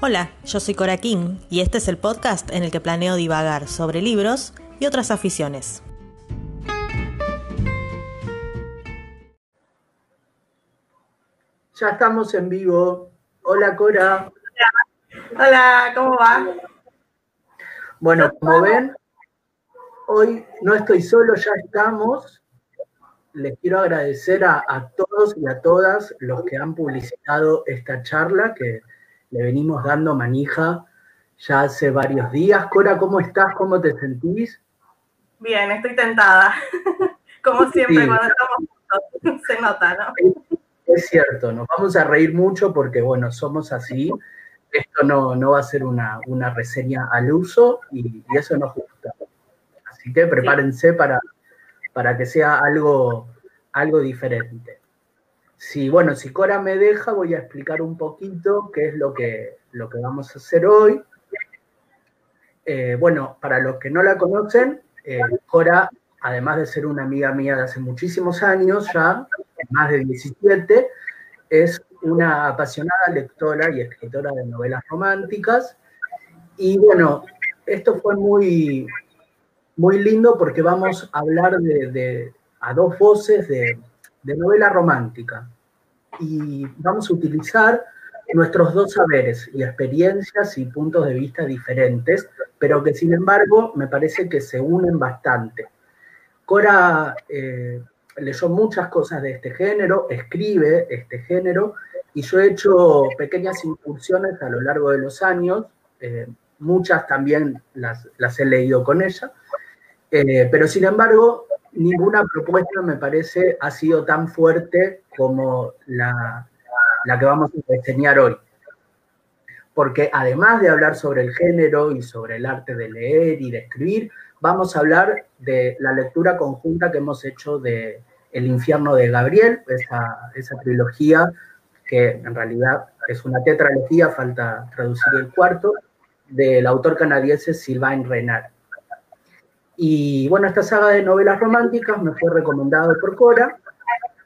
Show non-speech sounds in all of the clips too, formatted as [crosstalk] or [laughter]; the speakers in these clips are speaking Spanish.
Hola, yo soy Cora King y este es el podcast en el que planeo divagar sobre libros y otras aficiones. Ya estamos en vivo. Hola Cora. Hola, ¿cómo va? Bueno, como ven, hoy no estoy solo, ya estamos. Les quiero agradecer a, a todos y a todas los que han publicitado esta charla que le venimos dando manija ya hace varios días. Cora, ¿cómo estás? ¿Cómo te sentís? Bien, estoy tentada. [laughs] Como siempre, cuando estamos juntos, [laughs] se nota, ¿no? Es cierto, nos vamos a reír mucho porque, bueno, somos así. Esto no, no va a ser una, una reseña al uso y, y, eso nos gusta. Así que prepárense sí. para, para que sea algo, algo diferente. Si, bueno, si Cora me deja, voy a explicar un poquito qué es lo que, lo que vamos a hacer hoy. Eh, bueno, para los que no la conocen, eh, Cora, además de ser una amiga mía de hace muchísimos años, ya más de 17, es una apasionada lectora y escritora de novelas románticas. Y bueno, esto fue muy, muy lindo porque vamos a hablar de, de a dos voces de, de novela romántica. Y vamos a utilizar nuestros dos saberes y experiencias y puntos de vista diferentes, pero que sin embargo me parece que se unen bastante. Cora eh, leyó muchas cosas de este género, escribe este género, y yo he hecho pequeñas incursiones a lo largo de los años, eh, muchas también las, las, he leído con ella, eh, pero sin embargo ninguna propuesta me parece ha sido tan fuerte como la, la que vamos a enseñar hoy. Porque además de hablar sobre el género y sobre el arte de leer y de escribir, vamos a hablar de la lectura conjunta que hemos hecho de El infierno de Gabriel, esa, esa trilogía que en realidad es una tetralogía, falta traducir el cuarto, del autor canadiense Sylvain Renard. Y bueno, esta saga de novelas románticas me fue recomendada por Cora,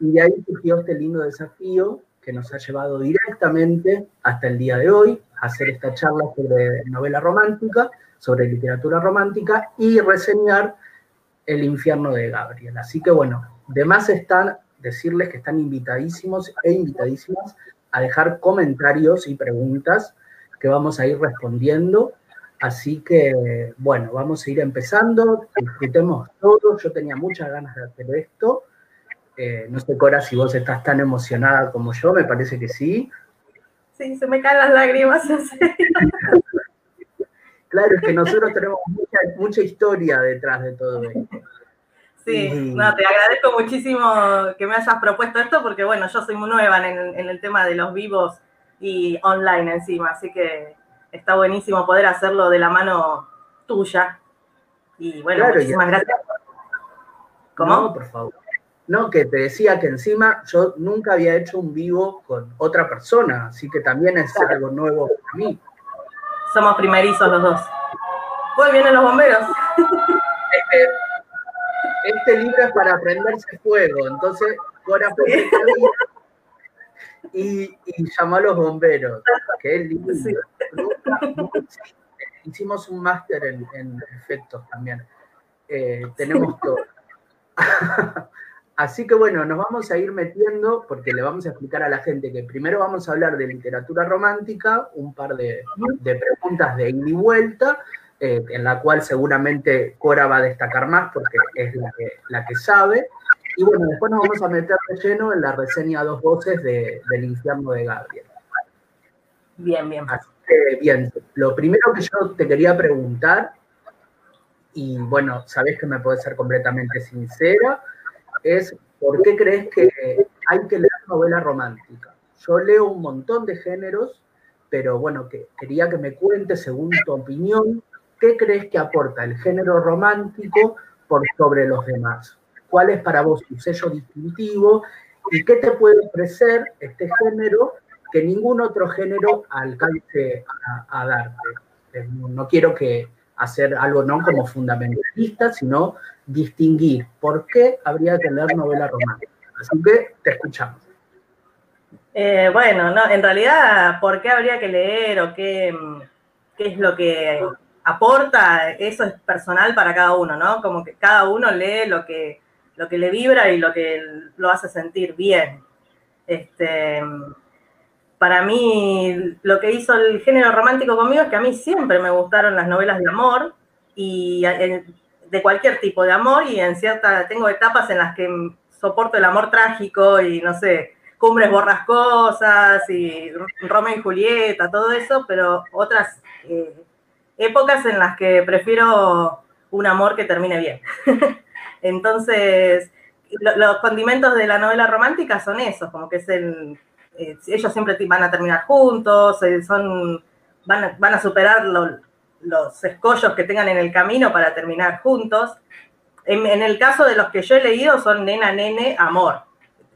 y de ahí surgió este lindo desafío que nos ha llevado directamente hasta el día de hoy a hacer esta charla sobre novela romántica, sobre literatura romántica y reseñar El infierno de Gabriel. Así que bueno, de más están decirles que están invitadísimos e invitadísimas a dejar comentarios y preguntas que vamos a ir respondiendo. Así que, bueno, vamos a ir empezando, disfrutemos todo. Yo tenía muchas ganas de hacer esto. Eh, no sé, Cora, si vos estás tan emocionada como yo, me parece que sí. Sí, se me caen las lágrimas. claro, es que nosotros tenemos mucha, mucha historia detrás de todo esto. Sí, y... no, te agradezco muchísimo que me hayas propuesto esto porque, bueno, yo soy muy nueva en, en, el tema de los vivos y online encima, así que está buenísimo poder hacerlo de la mano tuya. Y bueno, claro, muchísimas ya. gracias. ¿Cómo? No, por favor. No, que te decía que encima yo nunca había hecho un vivo con otra persona, así que también es claro. algo nuevo para mí. Somos primerizos los dos. Hoy vienen los bomberos. Este, este libro es para prenderse fuego, entonces Cora fue y, y llamó a los bomberos. Qué lindo. Sí. Hicimos un máster en, en, efectos también. Eh, tenemos todo. [laughs] Así que bueno, nos vamos a ir metiendo porque le vamos a explicar a la gente que primero vamos a hablar de literatura romántica, un par de, de preguntas de ida y vuelta, eh, en la cual seguramente Cora va a destacar más porque es la que, la que sabe. Y bueno, después nos vamos a meter de lleno en la reseña a dos voces de, del infierno de Gabriel. Bien, bien. Así que, bien, lo primero que yo te quería preguntar, y bueno, sabés que me puedes ser completamente sincera, es por qué crees que hay que leer novela romántica. Yo leo un montón de géneros, pero bueno, que quería que me cuentes, según tu opinión, qué crees que aporta el género romántico por sobre los demás. ¿Cuál es para vos tu sello distintivo y qué te puede ofrecer este género que ningún otro género alcance a, darte? No quiero que hacer algo no como fundamentalista, sino distinguir por qué habría que leer novela romántica. Así que te escuchamos. Eh, bueno, no, en realidad, ¿por qué habría que leer o qué, qué es lo que aporta? Eso es personal para cada uno, ¿no? Como que cada uno lee lo que, lo que le vibra y lo que lo hace sentir bien. Este, para mí, lo que hizo el género romántico conmigo es que a mí siempre me gustaron las novelas de amor y de cualquier tipo de amor y en cierta, tengo etapas en las que soporto el amor trágico y no sé, cumbres borrascosas y Romeo y Julieta, todo eso, pero otras eh, épocas en las que prefiero un amor que termine bien. [laughs] Entonces, los condimentos de la novela romántica son esos, como que es el, eh, ellos siempre van a terminar juntos, eh, son, van, a, van a superar los escollos que tengan en el camino para terminar juntos. En, el caso de los que yo he leído son nena, nene, amor.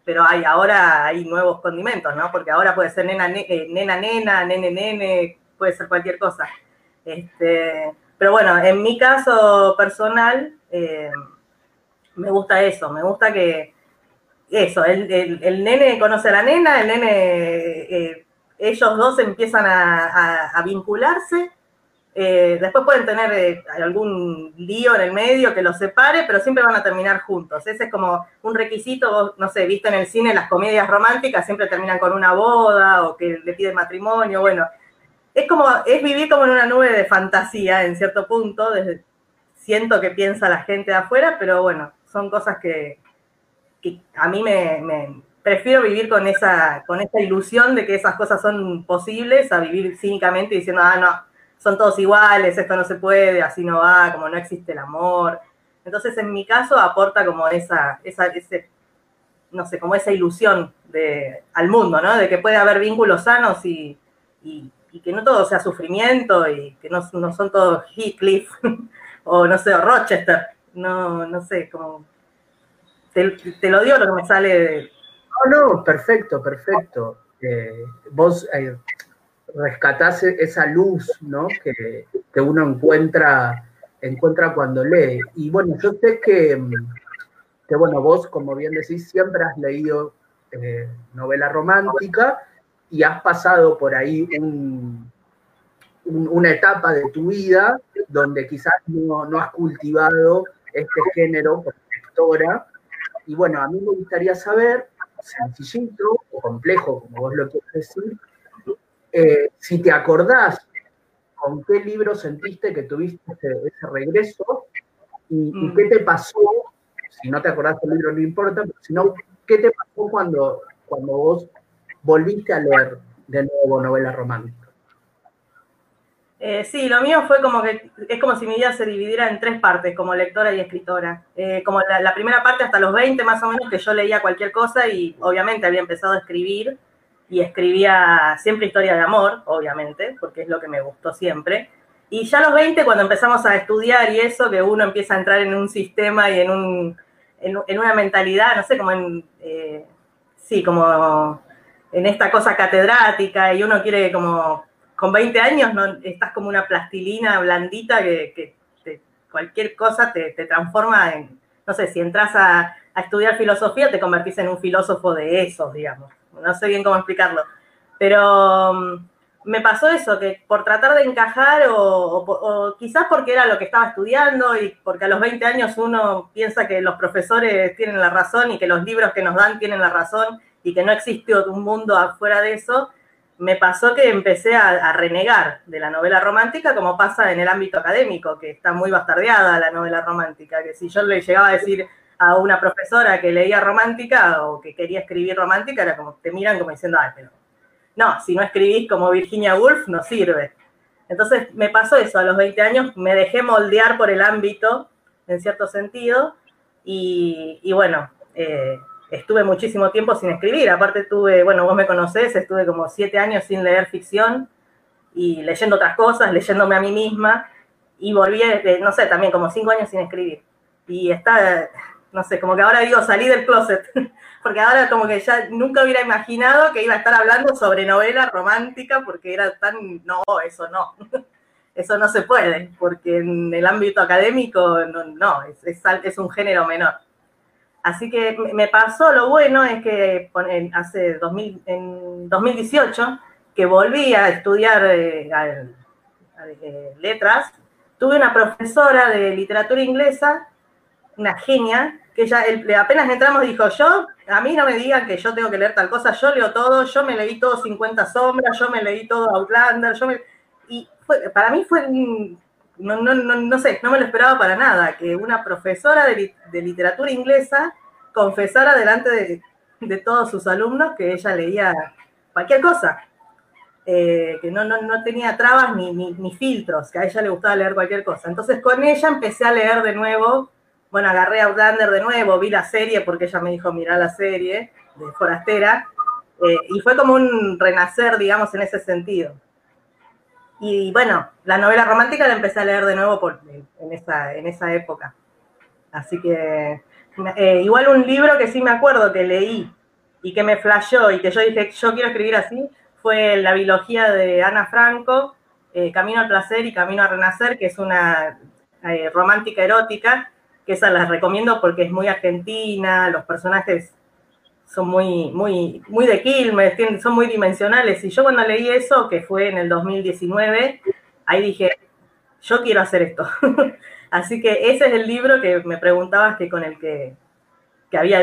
Pero hay, ahora hay nuevos condimentos, ¿no? Porque ahora puede ser nena, eh, nena, nena, nene, nene, puede ser cualquier cosa. Este, pero bueno, en mi caso personal, me gusta eso, me gusta que eso, el, nene conoce a la nena, el nene, eh, ellos dos empiezan a, vincularse, eh, después pueden tener eh, algún lío en el medio que los separe, pero siempre van a terminar juntos. Ese es como un requisito, no sé, visto en el cine las comedias románticas siempre terminan con una boda o que le piden matrimonio, bueno, es como, es vivir como en una nube de fantasía en cierto punto, desde, siento que piensa la gente de afuera, pero bueno, son cosas que, a mí me, prefiero vivir con esa, con esa ilusión de que esas cosas son posibles a vivir cínicamente diciendo, ah, no, son todos iguales, esto no se puede, así no va, como no existe el amor. Entonces, en mi caso, aporta como esa, esa ese, no sé, como esa ilusión de, al mundo, ¿no? De que puede haber vínculos sanos y, que no todo sea sufrimiento y que no, no son todos Heathcliff [laughs] o no sé, Rochester no, no sé, como... Te, lo digo lo que me sale de... No, no, perfecto, perfecto. Eh, vos eh, rescatás esa luz, ¿no? Que, uno encuentra, encuentra cuando lee. Y bueno, yo sé que, que bueno, vos, como bien decís, siempre has leído eh, novela romántica y has pasado por ahí una etapa de tu vida donde quizás no, no has cultivado este género por lectora. Y bueno, a mí me gustaría saber, sencillito o complejo, como vos lo quieres decir, eh, si te acordás con qué libro sentiste que tuviste ese, regreso y, mm. qué te pasó, si no te acordás del libro no importa, sino qué te pasó cuando, cuando vos volviste a leer de nuevo novela romántica. Eh, sí, lo mío fue como que es como si mi vida se dividiera en tres partes, como lectora y escritora. Eh, como la, primera parte hasta los 20 más o menos, que yo leía cualquier cosa y obviamente había empezado a escribir y escribía siempre historia de amor, obviamente, porque es lo que me gustó siempre. Y ya a los 20, cuando empezamos a estudiar y eso, que uno empieza a entrar en un sistema y en, un, en, una mentalidad, no sé, como en, eh, sí, como en esta cosa catedrática y uno quiere como con 20 años no, estás como una plastilina blandita que, cualquier cosa te, transforma en, no sé, si entras a, estudiar filosofía te convertís en un filósofo de esos, digamos. No sé bien cómo explicarlo. Pero mm, me pasó eso, que por tratar de encajar o, quizás porque era lo que estaba estudiando y porque a los 20 años uno piensa que los profesores tienen la razón y que los libros que nos dan tienen la razón y que no existe un mundo afuera de eso, me pasó que empecé a, renegar de la novela romántica, como pasa en el ámbito académico, que está muy bastardeada la novela romántica, que si yo le llegaba a decir a una profesora que leía romántica o que quería escribir romántica, era como, te miran como diciendo, ay, pero no, si no escribís como Virginia Woolf, no sirve. Entonces me pasó eso, a los 20 años me dejé moldear por el ámbito, en cierto sentido, y, bueno, eh, estuve muchísimo tiempo sin escribir. Aparte tuve, bueno, vos me conocés, estuve como siete años sin leer ficción y leyendo otras cosas, leyéndome a mí misma y volví, eh, no sé, también como cinco años sin escribir. Y está, no sé, como que ahora digo, salí del closet, [laughs] porque ahora como que ya nunca hubiera imaginado que iba a estar hablando sobre novela romántica porque era tan, no, eso no. [laughs] Eso no se puede, porque en el ámbito académico no, no es, es un género menor. Así que me pasó, lo bueno es que hace 2000, en 2018, que volví a estudiar eh, eh, letras, tuve una profesora de literatura inglesa, una genia, que ella apenas entramos dijo, yo, a mí no me digan que yo tengo que leer tal cosa, yo leo todo, yo me leí todo 50 sombras, yo me leí todo Outlander, yo me... Y para mí fue no, no, no, no, sé, no me lo esperaba para nada, que una profesora de, literatura inglesa confesara delante de, todos sus alumnos que ella leía cualquier cosa, eh, que no, no, tenía trabas ni, ni, filtros, que a ella le gustaba leer cualquier cosa. Entonces con ella empecé a leer de nuevo, bueno, agarré a Outlander de nuevo, vi la serie porque ella me dijo, mira la serie de Forastera, eh, y fue como un renacer, digamos, en ese sentido. Y bueno, la novela romántica la empecé a leer de nuevo por, en, esa, en esa época. Así que eh, igual un libro que sí me acuerdo que leí y que me flashó y que yo dije, yo quiero escribir así, fue La biología de Ana Franco, eh, Camino al placer y Camino a renacer, que es una eh, romántica erótica, que esa las recomiendo porque es muy argentina, los personajes son muy, muy, muy de Quilmes, son muy dimensionales. Y yo cuando leí eso, que fue en el 2019, ahí dije, yo quiero hacer esto. [laughs] Así que ese es el libro que me preguntabas que con el que, que había,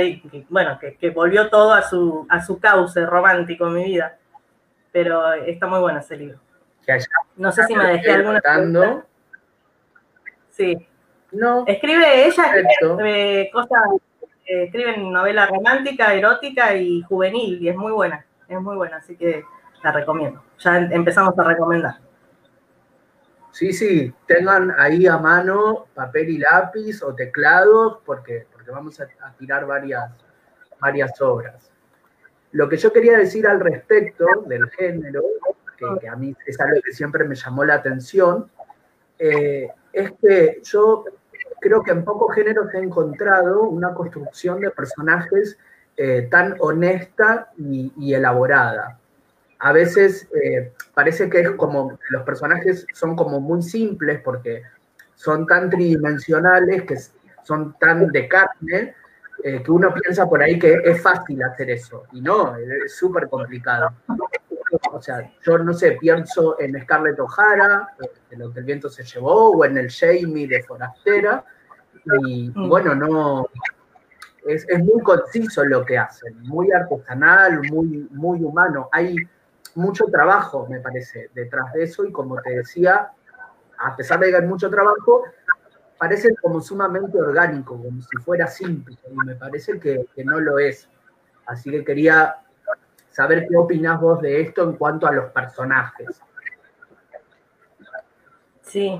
bueno, que, volvió todo a su, a su cauce romántico en mi vida. Pero está muy bueno ese libro. No sé si me dejé alguna pregunta. Sí. No. Escribe ella eh, cosas eh, escriben novela romántica, erótica y juvenil, y es muy buena, es muy buena, así que la recomiendo. Ya empezamos a recomendar. Sí, sí, tengan ahí a mano papel y lápiz o teclados, porque, porque vamos a, tirar varias, varias obras. Lo que yo quería decir al respecto del género, que, a mí es algo que siempre me llamó la atención, eh, es que yo creo que en pocos géneros he encontrado una construcción de personajes eh, tan honesta y, elaborada. A veces eh, parece que es como, los personajes son como muy simples porque son tan tridimensionales, que son tan de carne, eh, que uno piensa por ahí que es fácil hacer eso. Y no, es súper complicado. O sea, yo no sé, pienso en Scarlett O'Hara, de lo que el viento se llevó, o en el Jamie de Forastera, y, mm. bueno, no, es, muy conciso lo que hacen, muy artesanal, muy, muy humano. Hay mucho trabajo, me parece, detrás de eso y como te decía, a pesar de que hay mucho trabajo, parece como sumamente orgánico, como si fuera simple y me parece que, que no lo es. Así que quería saber qué opinas vos de esto en cuanto a los personajes. Sí,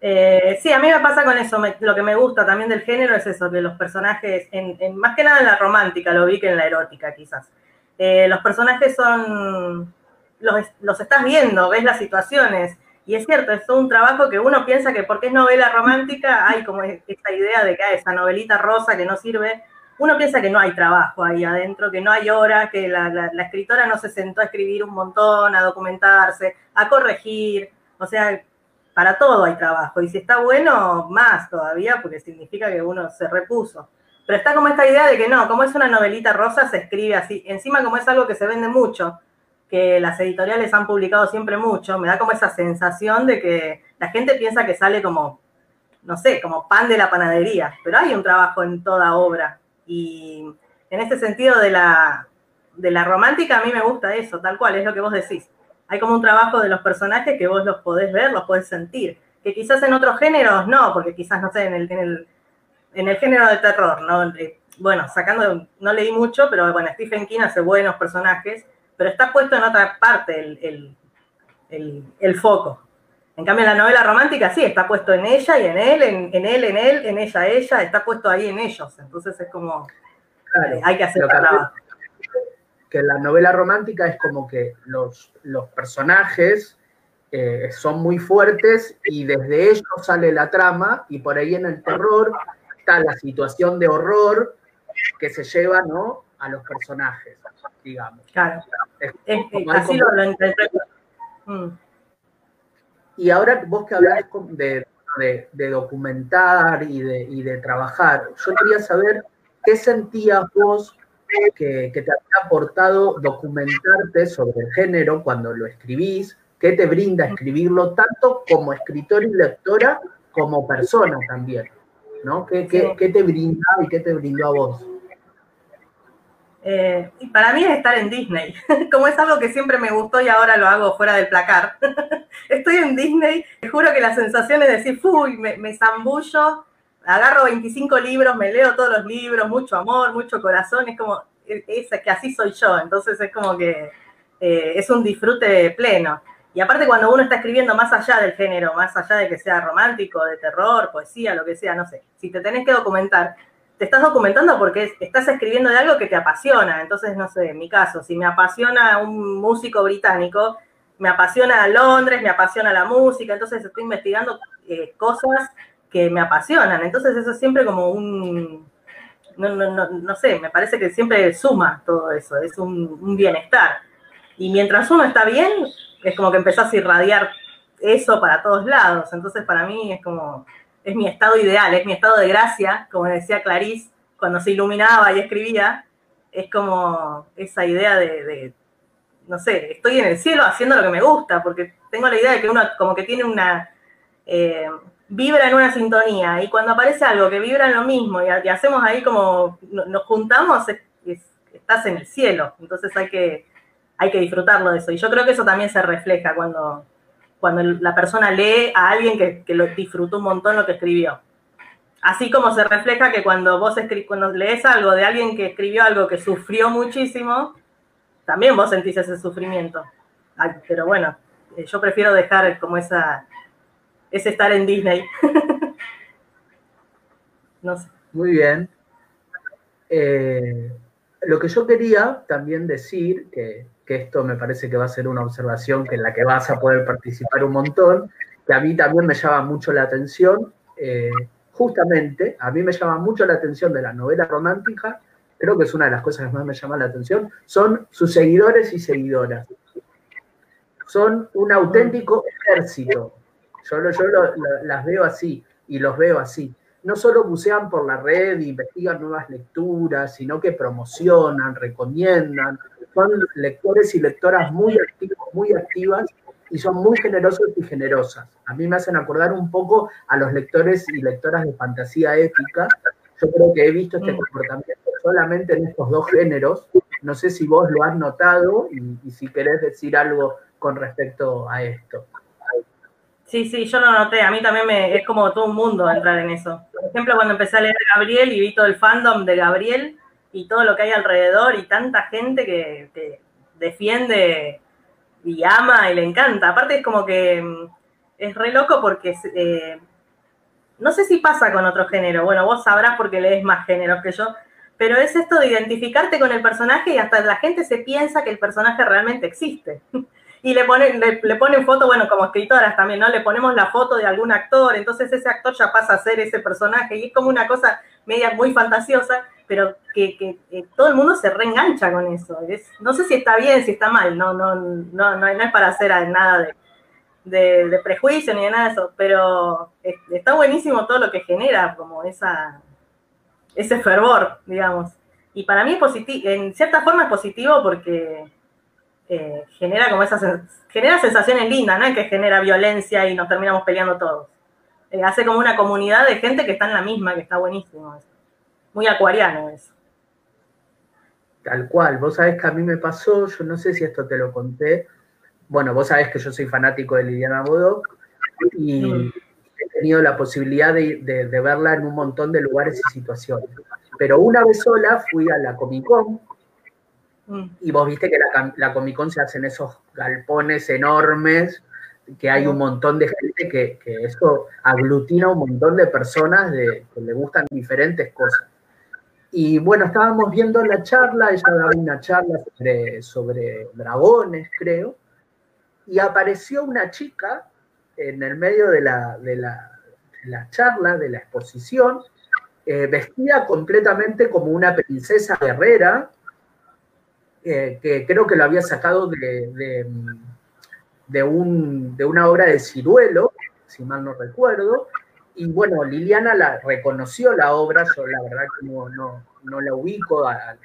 eh, sí, a mí me pasa con eso. lo que me gusta también del género es eso, que los personajes, en, más que nada en la romántica, lo vi que en la erótica quizás. Eh, los personajes son, los, estás viendo, ves las situaciones. Y es cierto, es un trabajo que uno piensa que porque es novela romántica, hay como esta idea de que hay esa novelita rosa que no sirve. Uno piensa que no hay trabajo ahí adentro, que no hay hora, que la escritora no se sentó a escribir un montón, a documentarse, a corregir. O sea, para todo hay trabajo. Y si está bueno, más todavía, porque significa que uno se repuso. Pero está como esta idea de que no, como es una novelita rosa, se escribe así. Encima, como es algo que se vende mucho, que las editoriales han publicado siempre mucho, me da como esa sensación de que la gente piensa que sale como, no sé, como pan de la panadería. Pero hay un trabajo en toda obra. Y en ese sentido de la, de la romántica, a mí me gusta eso, tal cual, es lo que vos decís hay como un trabajo de los personajes que vos los podés ver, los podés sentir. Que quizás en otros géneros no, porque quizás, no sé, en el, en el, en el género de terror, ¿no? bueno, sacando, no leí mucho, pero bueno, Stephen King hace buenos personajes, pero está puesto en otra parte el, el, el, foco. En cambio, en la novela romántica sí, está puesto en ella y en él, en, en él, en él, en ella, ella, está puesto ahí en ellos. Entonces es como, eh, hay que hacer trabajo que la novela romántica es como que los, los personajes eh, son muy fuertes y desde ellos sale la trama y por ahí en el terror está la situación de horror que se lleva ¿no? a los personajes, digamos. Claro. así lo, interpreto. Mm. Y ahora vos que hablas de, de, documentar y de, y de trabajar, yo quería saber ¿qué sentías vos que, te había aportado documentarte sobre el género cuando lo escribís? ¿Qué te brinda escribirlo tanto como escritor y lectora como persona también? ¿no? ¿Qué, qué te brinda y qué te brindó a vos? Eh, y para mí es estar en Disney, [laughs] como es algo que siempre me gustó y ahora lo hago fuera del placar. [laughs] Estoy en Disney, te juro que la sensación es decir, uy, me, me zambullo, agarro 25 libros, me leo todos los libros, mucho amor, mucho corazón, es como, es, que así soy yo, entonces es como que eh, es un disfrute pleno. Y aparte cuando uno está escribiendo más allá del género, más allá de que sea romántico, de terror, poesía, lo que sea, no sé, si te tenés que documentar, te estás documentando porque estás escribiendo de algo que te apasiona. Entonces, no sé, en mi caso, si me apasiona un músico británico, me apasiona Londres, me apasiona la música, entonces estoy investigando eh, cosas que me apasionan. Entonces, eso es siempre como un, no, no, no, sé, me parece que siempre suma todo eso, es un, un, bienestar. Y mientras uno está bien, es como que empezás a irradiar eso para todos lados. Entonces, para mí es como es mi estado ideal, es mi estado de gracia, como decía Clarice, cuando se iluminaba y escribía, es como esa idea de, no sé, estoy en el cielo haciendo lo que me gusta, porque tengo la idea de que uno como que tiene una, eh, vibra en una sintonía, y cuando aparece algo que vibra en lo mismo, y, hacemos ahí como, nos juntamos, estás en el cielo, entonces hay que, hay que disfrutarlo de eso, y yo creo que eso también se refleja cuando, cuando la persona lee a alguien que, lo disfrutó un montón lo que escribió. Así como se refleja que cuando vos cuando lees algo de alguien que escribió algo que sufrió muchísimo, también vos sentís ese sufrimiento. pero bueno, eh, yo prefiero dejar como esa, ese estar en Disney. [laughs] no sé. Muy bien. Eh, lo que yo quería también decir, que que esto me parece que va a ser una observación que en la que vas a poder participar un montón, que a mí también me llama mucho la atención, eh, justamente, a mí me llama mucho la atención de la novela romántica, creo que es una de las cosas que más me llama la atención, son sus seguidores y seguidoras. Son un auténtico ejército. Yo, yo las veo así y los veo así no solo bucean por la red, investigan nuevas lecturas, sino que promocionan, recomiendan. Son lectores y lectoras muy activos, muy activas y son muy generosos y generosas. A mí me hacen acordar un poco a los lectores y lectoras de fantasía épica. Yo creo que he visto este mm. comportamiento solamente en estos dos géneros. No sé si vos lo has notado y, y si querés decir algo con respecto a esto. Sí, sí, yo lo noté. A mí también me, es como todo un mundo entrar en eso. Por ejemplo, cuando empecé a leer Gabriel y vi todo el fandom de Gabriel y todo lo que hay alrededor y tanta gente que, defiende y ama y le encanta. Aparte es como que mm, es re loco porque eh, no sé si pasa con otro género. Bueno, vos sabrás porque lees más géneros que yo. Pero es esto de identificarte con el personaje y hasta la gente se piensa que el personaje realmente existe. [laughs] y le ponen, le, ponen foto, bueno, como escritoras también, ¿no? Le ponemos la foto de algún actor, entonces ese actor ya pasa a ser ese personaje y es como una cosa media muy fantasiosa, pero que, todo el mundo se reengancha con eso. Es, no sé si está bien, si está mal, no, no, no, no, es para hacer nada de, de, prejuicio ni de nada de eso, pero está buenísimo todo lo que genera, como esa, ese fervor, digamos. Y para mí es positivo, en cierta forma es positivo porque eh, genera como esas genera sensaciones lindas, ¿no? Que genera violencia y nos terminamos peleando todos. Eh, hace como una comunidad de gente que está en la misma, que está buenísimo. Muy acuariano eso. Tal cual, vos sabés que a mí me pasó, yo no sé si esto te lo conté, bueno, vos sabés que yo soy fanático de Liliana Bodoc y he tenido la posibilidad de, de verla en un montón de lugares y situaciones. Pero una vez sola fui a la Comic Con Mm. Y vos viste que la, la Comic Con se hacen esos galpones enormes, que hay un montón de gente que, eso aglutina un montón de personas de, que le gustan diferentes cosas. Y bueno, estábamos viendo la charla, ella daba una charla sobre, sobre dragones, creo, y apareció una chica en el medio de la, de la, charla, de la exposición, eh, vestida completamente como una princesa guerrera, que creo que lo había sacado de, de, un, de, una obra de Ciruelo, si mal no recuerdo. Y bueno, Liliana la reconoció la obra, yo la verdad que no, no la ubico, a,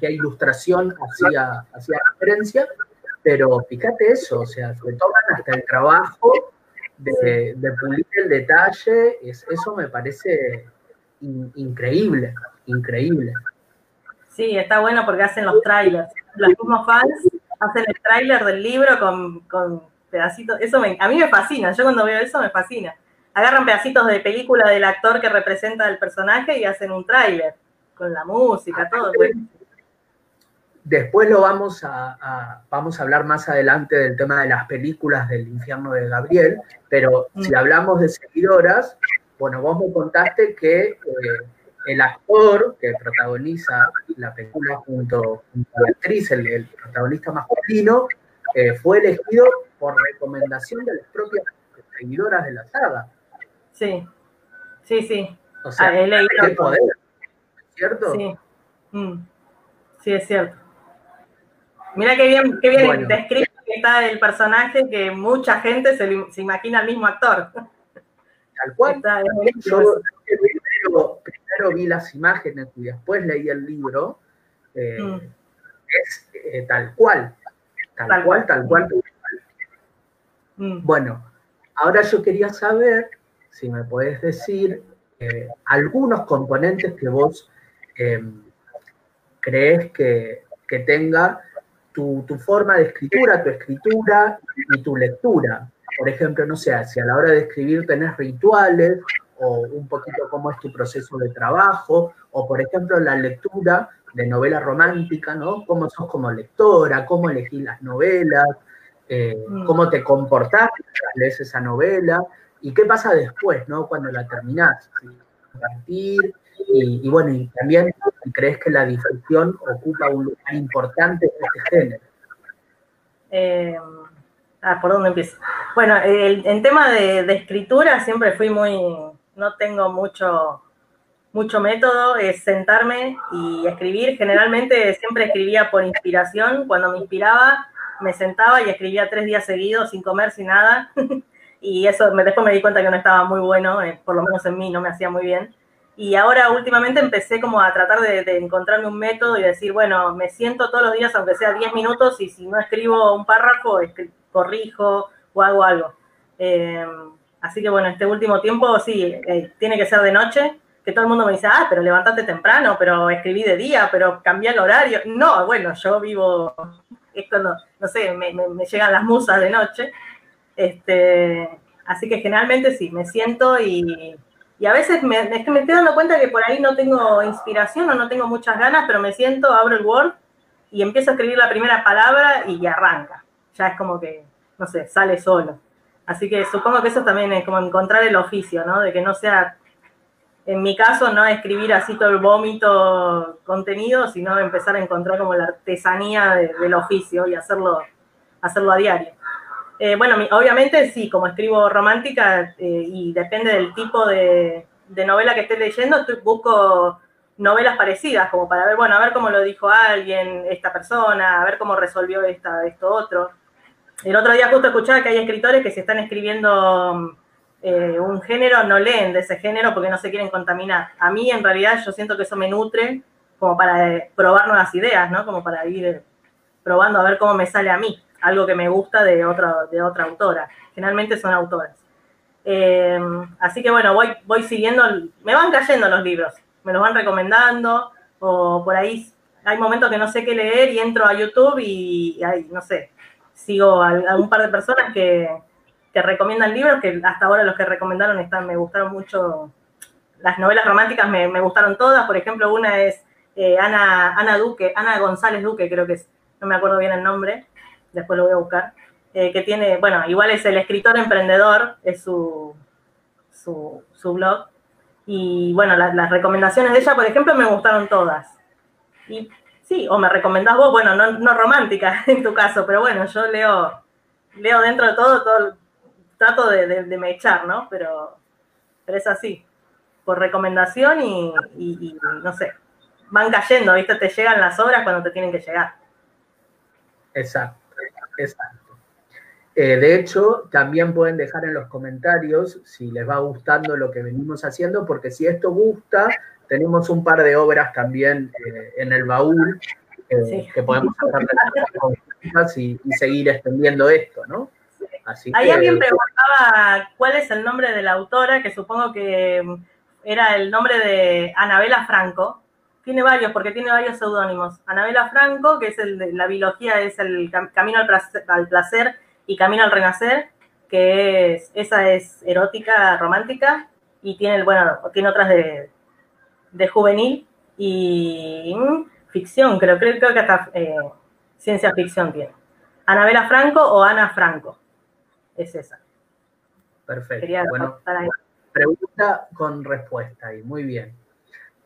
qué ilustración hacía, hacía referencia, pero fíjate eso, o sea, se toman hasta el trabajo de, pulir el detalle, eso me parece increíble, increíble. Sí, está bueno porque hacen los trailers. Los mismos fans hacen el trailer del libro con, pedacitos. Eso a mí me fascina. Yo cuando veo eso me fascina. Agarran pedacitos de película del actor que representa al personaje y hacen un trailer con la música, todo. Después lo vamos a, vamos a hablar más adelante del tema de las películas del infierno de Gabriel, pero si mm. hablamos de seguidoras, bueno, vos me contaste que eh, el actor que protagoniza la película junto, a la actriz, el, protagonista masculino, eh, fue elegido por recomendación de las propias seguidoras de la saga. Sí, sí, sí. O sea, ah, qué poder, ¿cierto? Sí. Mm. sí, es cierto. Mira qué bien, qué bien descrito está el personaje que mucha gente se, se imagina al mismo actor. Tal cual. Yo primero, vi las imágenes y después leí el libro. Eh, mm. Es eh, tal cual. Tal, cual, tal cual. Mm. Bueno, ahora yo quería saber si me podés decir eh, algunos componentes que vos crees que, que tenga tu, forma de escritura, tu escritura y tu lectura. Por ejemplo, no sé, si a la hora de escribir tenés rituales o un poquito cómo es tu proceso de trabajo, o por ejemplo la lectura de novela romántica, ¿no? Cómo sos como lectora, cómo elegís las novelas, eh, mm. cómo te comportás mientras lees esa novela, y qué pasa después, ¿no? Cuando la terminás. Compartir, y, bueno, y también crees que la difusión ocupa un lugar importante en este género. Eh, ah, ¿por dónde empiezo? Bueno, en tema de, escritura siempre fui muy, no tengo mucho, mucho método, es sentarme y escribir. Generalmente siempre escribía por inspiración. Cuando me inspiraba, me sentaba y escribía tres días seguidos sin comer, sin nada. [laughs] y eso después me di cuenta que no estaba muy bueno, eh, por lo menos en mí no me hacía muy bien. Y ahora últimamente empecé como a tratar de, encontrarme un método y decir, bueno, me siento todos los días, aunque sea 10 minutos, y si no escribo un párrafo, corrijo o hago algo. Eh, así que bueno, este último tiempo sí, eh, tiene que ser de noche, que todo el mundo me dice, ah, pero levantate temprano, pero escribí de día, pero cambié el horario. No, bueno, yo vivo, es cuando, no sé, me, llegan las musas de noche. Este, así que generalmente sí, me siento y y a veces es que me estoy dando cuenta que por ahí no tengo inspiración o no tengo muchas ganas, pero me siento, abro el Word y empiezo a escribir la primera palabra y arranca. Ya es como que, no sé, sale solo. Así que supongo que eso también es como encontrar el oficio, ¿no? De que no sea, en mi caso, no escribir así todo el vómito contenido, sino empezar a encontrar como la artesanía del oficio y hacerlo, hacerlo a diario. Eh, bueno, obviamente sí, como escribo romántica eh, y depende del tipo de, novela que esté leyendo, busco novelas parecidas, como para ver, bueno, a ver cómo lo dijo alguien, esta persona, a ver cómo resolvió esta, esto otro. El otro día justo escuchaba que hay escritores que si están escribiendo eh, un género, no leen de ese género porque no se quieren contaminar. A mí, en realidad, yo siento que eso me nutre como para probar nuevas ideas, ¿no? Como para ir probando a ver cómo me sale a mí algo que me gusta de otra, de otra autora. Generalmente son autoras. Eh, así que bueno, voy, voy siguiendo, me van cayendo los libros, me los van recomendando, o por ahí hay momentos que no sé qué leer y entro a YouTube y, ahí, no sé, sigo a, un par de personas que, que, recomiendan libros, que hasta ahora los que recomendaron están, me gustaron mucho, las novelas románticas me, me gustaron todas, por ejemplo, una es eh, Ana, Ana Duque, Ana González Duque, creo que es, no me acuerdo bien el nombre, después lo voy a buscar, eh, que tiene, bueno, igual es el escritor emprendedor, es su, su, blog. Y bueno, las recomendaciones de ella, por ejemplo, me gustaron todas. Y sí, o me recomendás vos, bueno, no, no romántica [laughs] en tu caso, pero bueno, yo leo, leo dentro de todo, todo trato de, de, echar, ¿no? Pero, pero es así, por recomendación y, y no sé, van cayendo, ¿viste? Te llegan las obras cuando te tienen que llegar. Exacto. Exacto. Eh, de hecho, también pueden dejar en los comentarios si les va gustando lo que venimos haciendo, porque si esto gusta, tenemos un par de obras también eh, en el baúl eh, que podemos hacer y, y seguir extendiendo esto, ¿no? Así Ahí alguien preguntaba cuál es el nombre de la autora, que supongo que era el nombre de Anabela Franco. Tiene varios, porque tiene varios seudónimos. Anabela Franco, que es el de la biología, es el Camino al placer, y Camino al renacer, que es, esa es erótica, romántica, y tiene, bueno, tiene otras de, de juvenil y mm, ficción, creo, creo, creo que hasta eh, ciencia ficción tiene. Anabela Franco o Ana Franco. Es esa. Perfecto. bueno, pregunta con respuesta y muy bien.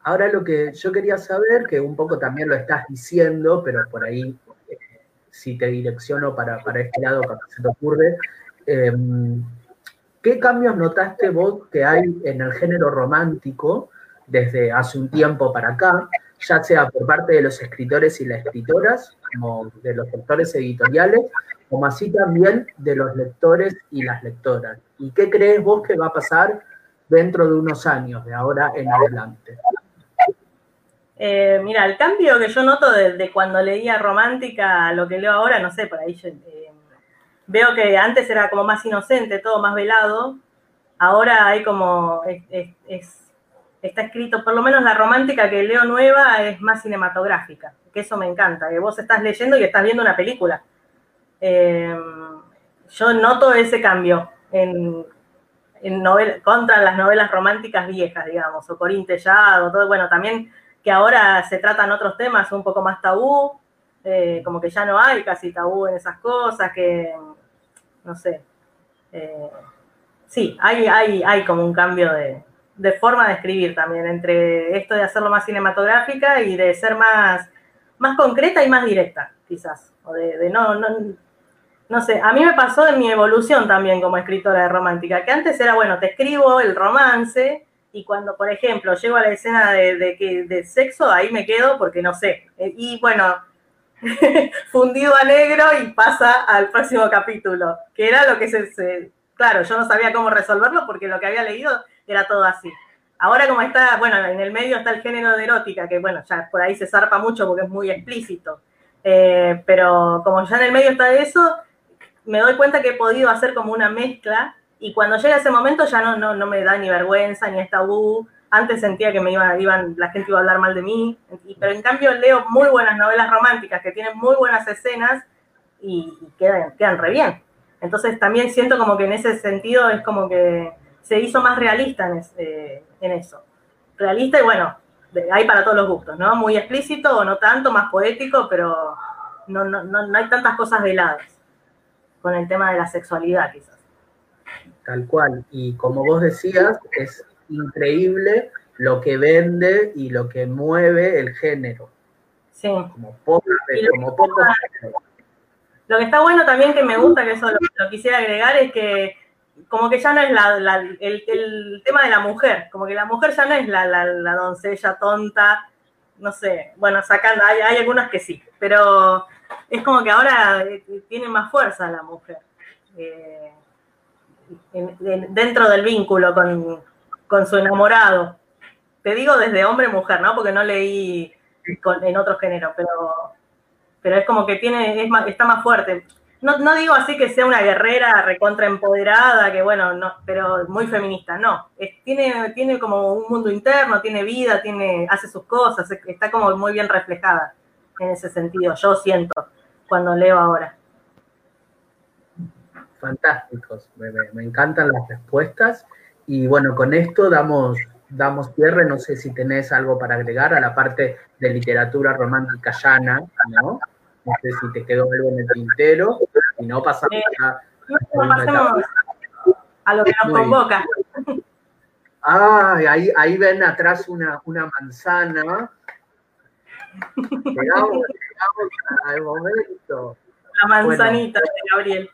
Ahora lo que yo quería saber, que un poco también lo estás diciendo, pero por ahí eh, si te direcciono para, para este lado cuando se te ocurre, em, ¿qué cambios notaste vos que hay en el género romántico desde hace un tiempo para acá, ya sea por parte de los escritores y las escritoras, como de los sectores editoriales, como así también de los lectores y las lectoras. ¿Y qué crees vos que va a pasar dentro de unos años, de ahora en adelante? Eh, mira, el cambio que yo noto desde cuando leía romántica a lo que leo ahora, no sé, por ahí eh, veo que antes era como más inocente, todo más velado, ahora hay como, es está escrito, por lo menos la romántica que leo nueva es más cinematográfica, que eso me encanta, que vos estás leyendo y estás viendo una película. Eh, yo noto ese cambio en, contra las novelas románticas viejas, digamos, o Corín Tellado, todo, bueno, también que ahora se tratan otros temas un poco más tabú, eh, como que ya no hay casi tabú en esas cosas, que, no sé, eh, sí, hay, hay, hay como un cambio de, de forma de escribir también, entre esto de hacerlo más cinematográfica y de ser más, más concreta y más directa, quizás. O de, no, no, no sé, a mí me pasó en mi evolución también como escritora de romántica, que antes era, bueno, te escribo el romance y cuando, por ejemplo, llego a la escena de, de, de sexo, ahí me quedo porque no sé. Y bueno, [laughs] fundido a negro y pasa al próximo capítulo, que era lo que se, Claro, yo no sabía cómo resolverlo porque lo que había leído era todo así. Ahora como está, bueno, en el medio está el género de erótica, que bueno, ya por ahí se zarpa mucho porque es muy explícito. Eh, pero como ya en el medio está eso, me doy cuenta que he podido hacer como una mezcla y cuando llega ese momento ya no, no, no me da ni vergüenza ni es tabú. Antes sentía que me iba, iban, la gente iba a hablar mal de mí, pero en cambio leo muy buenas novelas románticas que tienen muy buenas escenas y, quedan, quedan re bien. Entonces también siento como que en ese sentido es como que se hizo más realista en, eso. Realista y bueno, hay para todos los gustos, ¿no? Muy explícito o no tanto, más poético, pero no, no, no, hay tantas cosas veladas con el tema de la sexualidad quizás. Tal cual. Y como vos decías, es increíble lo que vende y lo que mueve el género. Sí. Como poco, como poco Lo que está bueno también que me gusta, que eso lo quisiera agregar, es que como que ya no es el, tema de la mujer, como que la mujer ya no es la, doncella tonta, no sé, bueno, sacando, hay, hay, algunas que sí, pero es como que ahora eh, tiene más fuerza la mujer eh, dentro del vínculo con, su enamorado. Te digo desde hombre-mujer, ¿no? Porque no leí en otro género, pero, pero es como que tiene, es está más fuerte no, digo así que sea una guerrera recontraempoderada, que bueno, no, pero muy feminista, no. tiene, tiene como un mundo interno, tiene vida, tiene, hace sus cosas, está como muy bien reflejada en ese sentido, yo siento cuando leo ahora. Fantásticos, me, encantan las respuestas y bueno, con esto damos, damos cierre, no sé si tenés algo para agregar a la parte de literatura romántica llana, ¿no? No sé si te quedó algo en el tintero, y no pasamos a, a, lo que nos convoca. Ah, ahí, ahí ven atrás una, una manzana. Llegamos, llegamos al momento. La manzanita de Gabriel.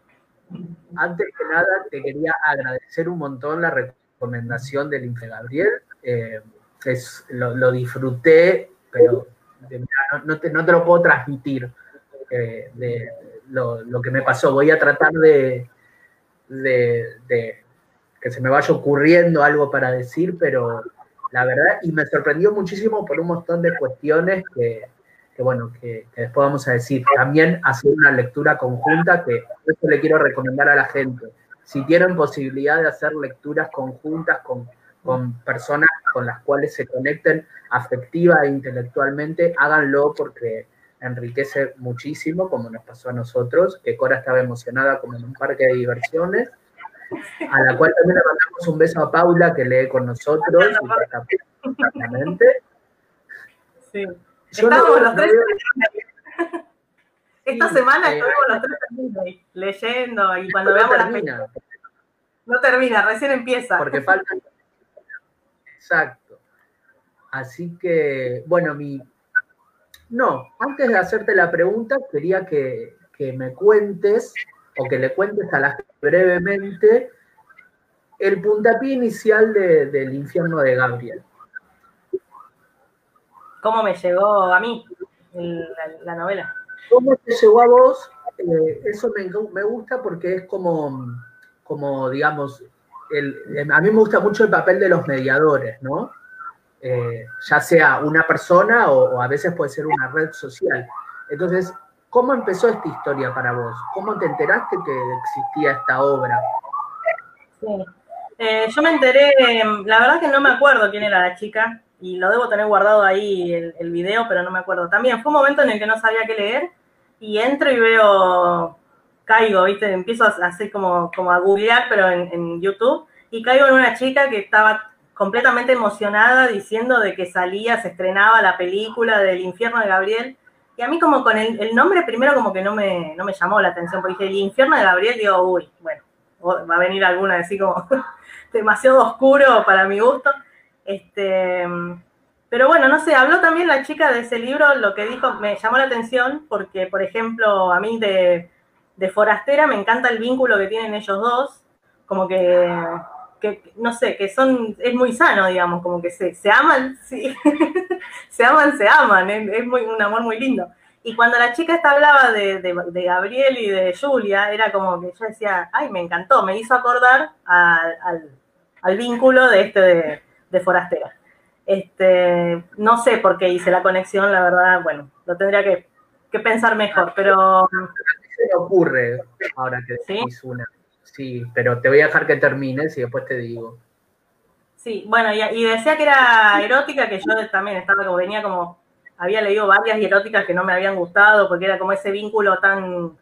Antes que nada, te quería agradecer un montón la recomendación del Infe Gabriel. Eh, es, lo, lo, disfruté, pero no, no, te, no, te, lo puedo transmitir eh, de lo, que me pasó. Voy a tratar de, de, que se me vaya ocurriendo algo para decir, pero la verdad, y me sorprendió muchísimo por un montón de cuestiones que, bueno, que, después vamos a decir. También hacer una lectura conjunta, que eso le quiero recomendar a la gente. Si tienen posibilidad de hacer lecturas conjuntas con, con personas con las cuales se conecten afectiva e intelectualmente, háganlo porque enriquece muchísimo, como nos pasó a nosotros, que Cora estaba emocionada como en un parque de diversiones, a la cual también le mandamos un beso a Paula, que lee con nosotros, Sí. Estamos los tres [laughs] Esta semana eh, estuvimos los tres leyendo y cuando veamos termina. No termina, recién empieza. Porque falta... Exacto. Así que, bueno, mi, no, antes de hacerte la pregunta, quería que, me cuentes o que le cuentes a la brevemente el puntapié inicial del infierno de Gabriel. ¿Cómo me llegó a mí la, novela? ¿Cómo te llegó a vos? Eh, eso me, gusta porque es como, como digamos, a mí me gusta mucho el papel de los mediadores, ¿no? Eh, ya sea una persona o, a veces puede ser una red social. Entonces, ¿cómo empezó esta historia para vos? ¿Cómo te enteraste que existía esta obra? Sí. Eh, yo me enteré, la verdad que no me acuerdo quién era la chica y lo debo tener guardado ahí el, video, pero no me acuerdo. También fue un momento en el que no sabía qué leer y entro y veo, caigo, ¿viste? Empiezo a hacer como, como a googlear, pero en, en YouTube, y caigo en una chica que estaba completamente emocionada diciendo de que salía, se estrenaba la película del infierno de Gabriel. Y a mí como con el, nombre primero como que no me, no me llamó la atención, porque dije, el infierno de Gabriel, digo, uy, bueno, va a venir alguna así como [laughs] demasiado oscuro para mi gusto. Este, pero bueno, no sé, habló también la chica de ese libro, lo que dijo me llamó la atención, porque por ejemplo, a mí de, de Forastera me encanta el vínculo que tienen ellos dos, como que que, no sé, que son, es muy sano, digamos, como que se, se aman, sí, [laughs] se aman, se aman, es, muy, un amor muy lindo. Y cuando la chica esta hablaba de, de, Gabriel y de Julia, era como que yo decía, ay, me encantó, me hizo acordar al, al, vínculo de este de, de Forastera. Este, no sé por qué hice la conexión, la verdad, bueno, lo tendría que, que pensar mejor, pero... ¿Qué se me ocurre ahora que decís una? Sí, pero te voy a dejar que termines y después te digo. Sí, bueno, y, decía que era erótica, que yo también estaba como, venía como, había leído varias eróticas que no me habían gustado, porque era como ese vínculo tan,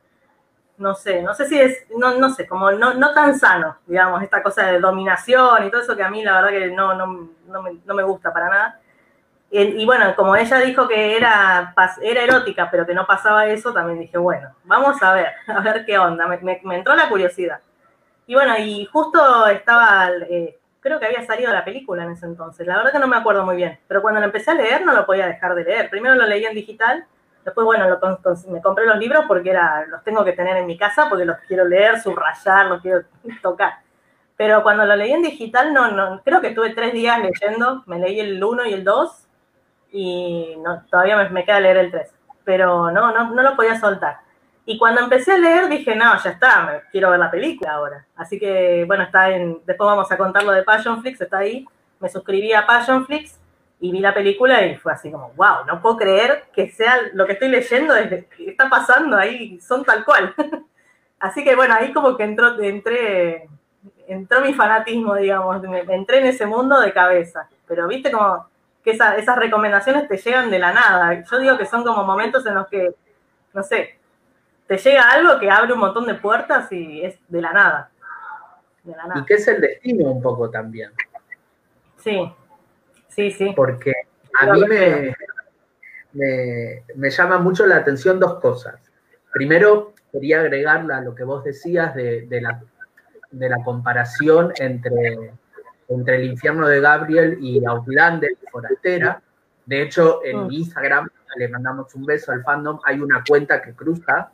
no sé, no sé si es, no, no sé, como no, no tan sano, digamos, esta cosa de dominación y todo eso que a mí la verdad que no, no, no, me, no me gusta para nada. Y, bueno, como ella dijo que era, era erótica, pero que no pasaba eso, también dije, bueno, vamos a ver, [laughs] a ver qué onda, me entró la curiosidad. Y bueno, y justo estaba, eh, creo que había salido la película en ese entonces, la verdad que no me acuerdo muy bien, pero cuando lo empecé a leer no lo podía dejar de leer. Primero lo leí en digital, después, bueno, me compré los libros porque era, los tengo que tener en mi casa porque los quiero leer, subrayar, los quiero [laughs] tocar. Pero cuando lo leí en digital, no, no, creo que estuve tres días leyendo, me leí el 1 y el 2 y no, todavía me, me queda leer el 3, pero no, no, no lo podía soltar. Y cuando empecé a leer dije, no, ya está, me, quiero ver la película ahora. Así que, bueno, está en, después vamos a contar lo de Passionflix, está ahí. Me suscribí a Passionflix y vi la película y fue así como, wow, no puedo creer que sea lo que estoy leyendo, que está pasando ahí, son tal cual. [laughs] así que, bueno, ahí como que entró, entré, entró mi fanatismo, digamos, entré en ese mundo de cabeza. Pero viste como que esas recomendaciones te llegan de la nada. Yo digo que son como momentos en los que, no sé, te llega algo que abre un montón de puertas y es de la nada. Y que es el destino un poco también. Sí, sí, sí. Porque a mí me, me, llama mucho la atención dos cosas. Primero, quería agregarla a lo que vos decías de, la, de la comparación entre, entre el infierno de Gabriel y Outlander y Forastera. De hecho, en mm. Instagram le mandamos un beso al fandom, hay una cuenta que cruza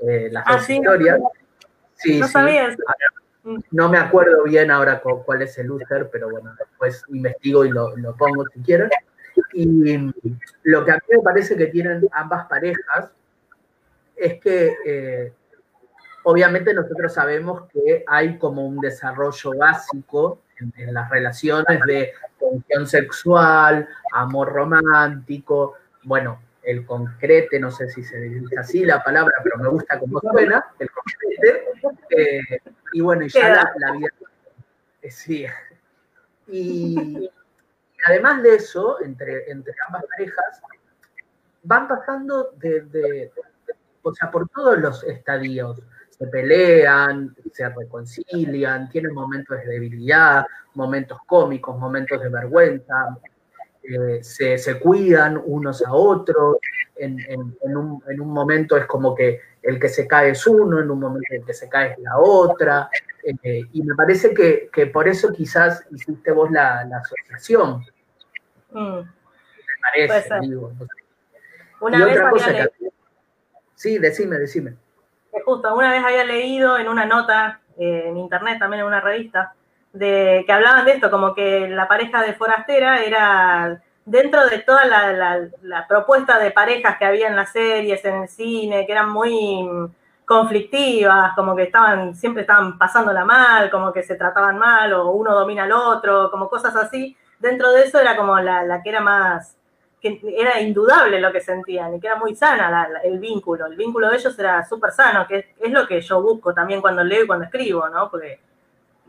eh, las ah, dos historias. Sí, no No me acuerdo bien ahora cuál es el user, pero bueno, después investigo y lo, pongo si quieren. Y lo que a mí me parece que tienen ambas parejas es que eh, obviamente nosotros sabemos que hay como un desarrollo básico en, las relaciones de tensión sexual, amor romántico, bueno, el concrete, no sé si se dice así la palabra, pero me gusta cómo suena, el concrete, eh, y bueno, y ya la, vida. Eh, sí. Y, además de eso, entre, entre ambas parejas, van pasando de, o sea, por todos los estadios. Se pelean, se reconcilian, tienen momentos de debilidad, momentos cómicos, momentos de vergüenza, eh, se, cuidan unos a otros, en, un, momento es como que el que se cae es uno, en un momento el que se cae es la otra, eh, y me parece que, por eso quizás hiciste vos la, asociación. Mm. Me parece, digo. Una vez Sí, decime, decime. justo, una vez había leído en una nota eh, en internet, también en una revista, de que hablaban de esto, como que la pareja de Forastera era dentro de toda la, propuesta de parejas que había en las series, en el cine, que eran muy conflictivas, como que estaban, siempre estaban pasándola mal, como que se trataban mal, o uno domina al otro, como cosas así. Dentro de eso era como la, que era más, que era indudable lo que sentían y que era muy sana el vínculo. El vínculo de ellos era súper sano, que es, lo que yo busco también cuando leo y cuando escribo, ¿no? Porque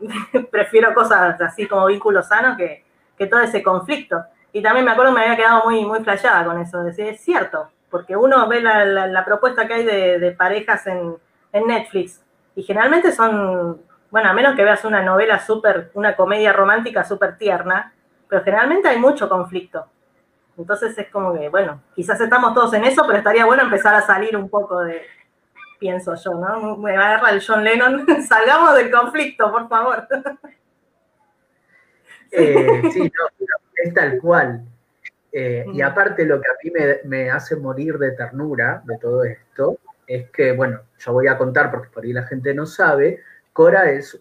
[laughs] prefiero cosas así como vínculos sanos que, todo ese conflicto. Y también me acuerdo que me había quedado muy, muy flayada con eso, decir, es cierto, porque uno ve la, propuesta que hay de, parejas en, Netflix y generalmente son, bueno, a menos que veas una novela súper, una comedia romántica súper tierna, pero generalmente hay mucho conflicto. Entonces es como que, bueno, quizás estamos todos en eso, pero estaría bueno empezar a salir un poco de, pienso yo, ¿no? Me agarra el John Lennon, [laughs] salgamos del conflicto, por favor. [laughs] Eh, sí, no, es tal cual. Eh, y aparte lo que a mí me, hace morir de ternura de todo esto es que, bueno, yo voy a contar porque por ahí la gente no sabe, Cora es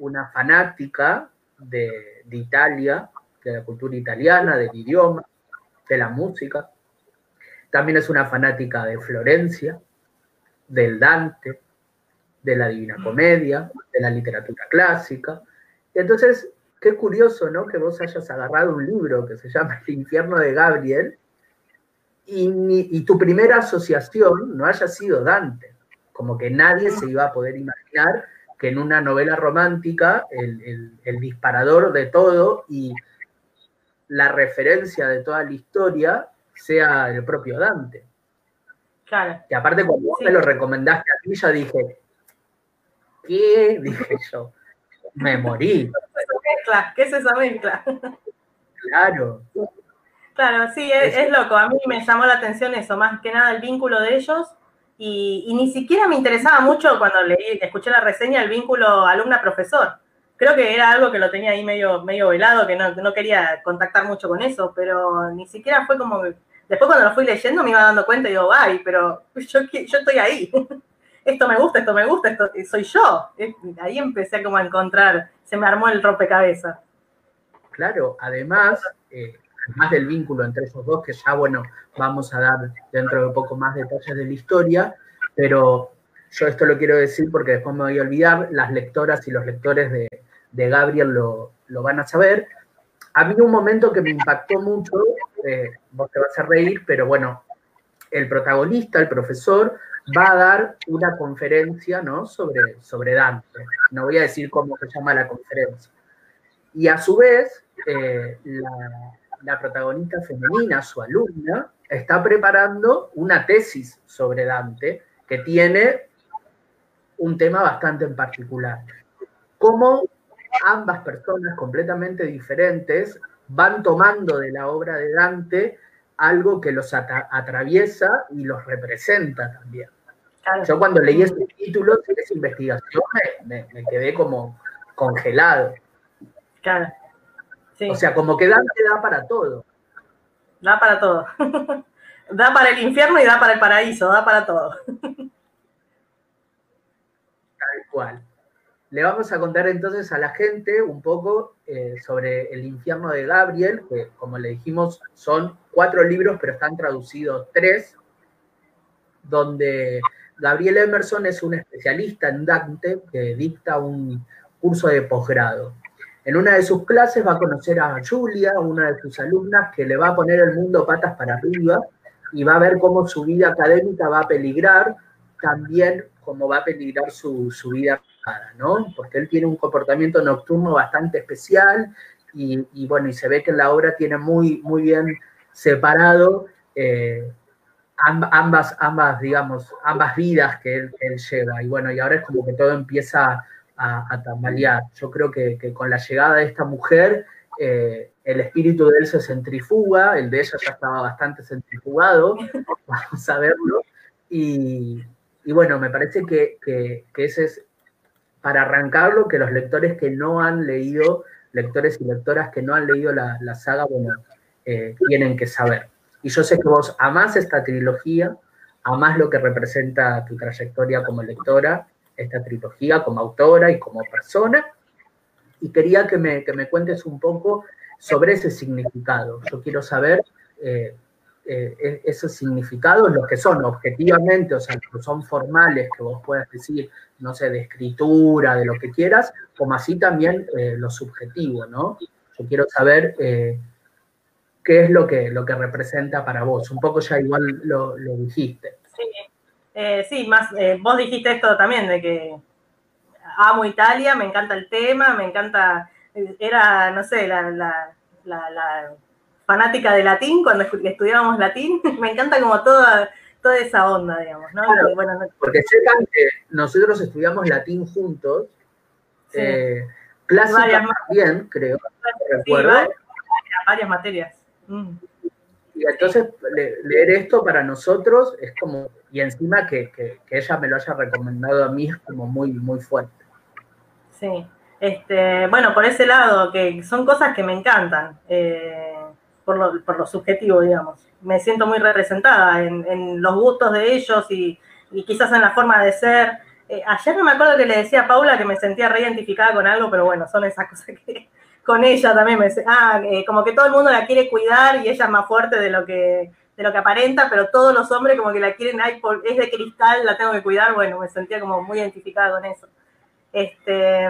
una fanática de, de Italia, de la cultura italiana, del idioma, de la música. También es una fanática de Florencia, del Dante, de la Divina Comedia, de la literatura clásica. entonces, qué curioso, ¿no? Que vos hayas agarrado un libro que se llama El infierno de Gabriel y, tu primera asociación no haya sido Dante. Como que nadie se iba a poder imaginar que en una novela romántica el, el disparador de todo y la referencia de toda la historia sea el propio Dante. Claro. Y aparte, cuando vos me lo recomendaste a mí, yo dije, ¿qué? Dije yo, me morí. [laughs] ¿Qué es esa mezcla? Claro. Claro, sí, es, loco. A mí me llamó la atención eso, más que nada el vínculo de ellos. Y, ni siquiera me interesaba mucho cuando leí, escuché la reseña, el vínculo alumna-profesor. Creo que era algo que lo tenía ahí medio, medio velado, que no, no quería contactar mucho con eso, pero ni siquiera fue como Después cuando lo fui leyendo me iba dando cuenta y digo, ay, pero yo, estoy ahí. [laughs] esto me gusta, esto me gusta, esto soy yo. Ahí empecé como a encontrar, se me armó el rompecabezas. Claro, además, eh, además del vínculo entre esos dos, que ya, bueno, vamos a dar dentro de poco más detalles de la historia, pero yo esto lo quiero decir porque después me voy a olvidar, las lectoras y los lectores de, Gabriel lo, van a saber. A mí un momento que me impactó mucho eh, vos te vas a reír, pero bueno, el protagonista, el profesor, va a dar una conferencia ¿no? sobre, sobre Dante. No voy a decir cómo se llama la conferencia. Y a su vez, eh, la, protagonista femenina, su alumna, está preparando una tesis sobre Dante que tiene un tema bastante en particular. Cómo ambas personas completamente diferentes van tomando de la obra de Dante algo que los atraviesa y los representa también. Yo cuando leí este título, esa investigación, me, quedé como congelado. Claro. O sea, como que Dante da para todo. Da para todo. [laughs] da para el infierno y da para el paraíso, da para todo. [laughs] Tal cual. Le vamos a contar entonces a la gente un poco eh, sobre el infierno de Gabriel, que como le dijimos son cuatro libros, pero están traducidos tres, donde Gabriel Emerson es un especialista en Dante que dicta un curso de posgrado. En una de sus clases va a conocer a Julia, una de sus alumnas, que le va a poner el mundo patas para arriba y va a ver cómo su vida académica va a peligrar, también cómo va a peligrar su, vida ¿no? Porque él tiene un comportamiento nocturno bastante especial y, bueno, y se ve que en la obra tiene muy, muy bien separado eh, ambas, ambas, digamos, ambas vidas que él, lleva. Y bueno, y ahora es como que todo empieza a, tambalear. Yo creo que, con la llegada de esta mujer, eh, el espíritu de él se centrifuga, el de ella ya estaba bastante centrifugado, [laughs] vamos a verlo. Y, bueno, me parece que, ese es, para arrancarlo, que los lectores que no han leído, lectores y lectoras que no han leído la, saga, bueno, eh, tienen que saber. Y yo sé que vos amás esta trilogía, amás lo que representa tu trayectoria como lectora, esta trilogía como autora y como persona. Y quería que me, que me cuentes un poco sobre ese significado. Yo quiero saber eh, eh, e-, esos significados, los que son objetivamente, o sea, los son formales, que vos puedas decir, no sé, de escritura, de lo que quieras, como así también eh, lo subjetivo, ¿no? Yo quiero saber qué es lo que, lo que representa para vos. Un poco ya igual lo, dijiste. Sí, eh, sí más, eh, vos dijiste esto también, de que amo Italia, me encanta el tema, me encanta, era, no sé, la, la, fanática de latín cuando estudiábamos latín, [laughs] me encanta como toda, toda esa onda, digamos, ¿no? Porque sepan que nosotros estudiamos latín juntos, eh, clásica también, creo, varias materias. Y entonces leer esto para nosotros es como, y encima que, ella me lo haya recomendado a mí es como muy, muy fuerte. Sí, este, bueno, por ese lado, que son cosas que me encantan, eh, por, lo, subjetivo, digamos. Me siento muy representada en, los gustos de ellos y, quizás en la forma de ser. Eh, ayer no me acuerdo que le decía a Paula que me sentía reidentificada con algo, pero bueno, son esas [laughs] cosas que, con ella también me ah, eh, como que todo el mundo la quiere cuidar y ella es más fuerte de lo que, de lo que aparenta, pero todos los hombres como que la quieren, es de cristal, la tengo que cuidar, bueno, me sentía como muy identificada con eso. Este,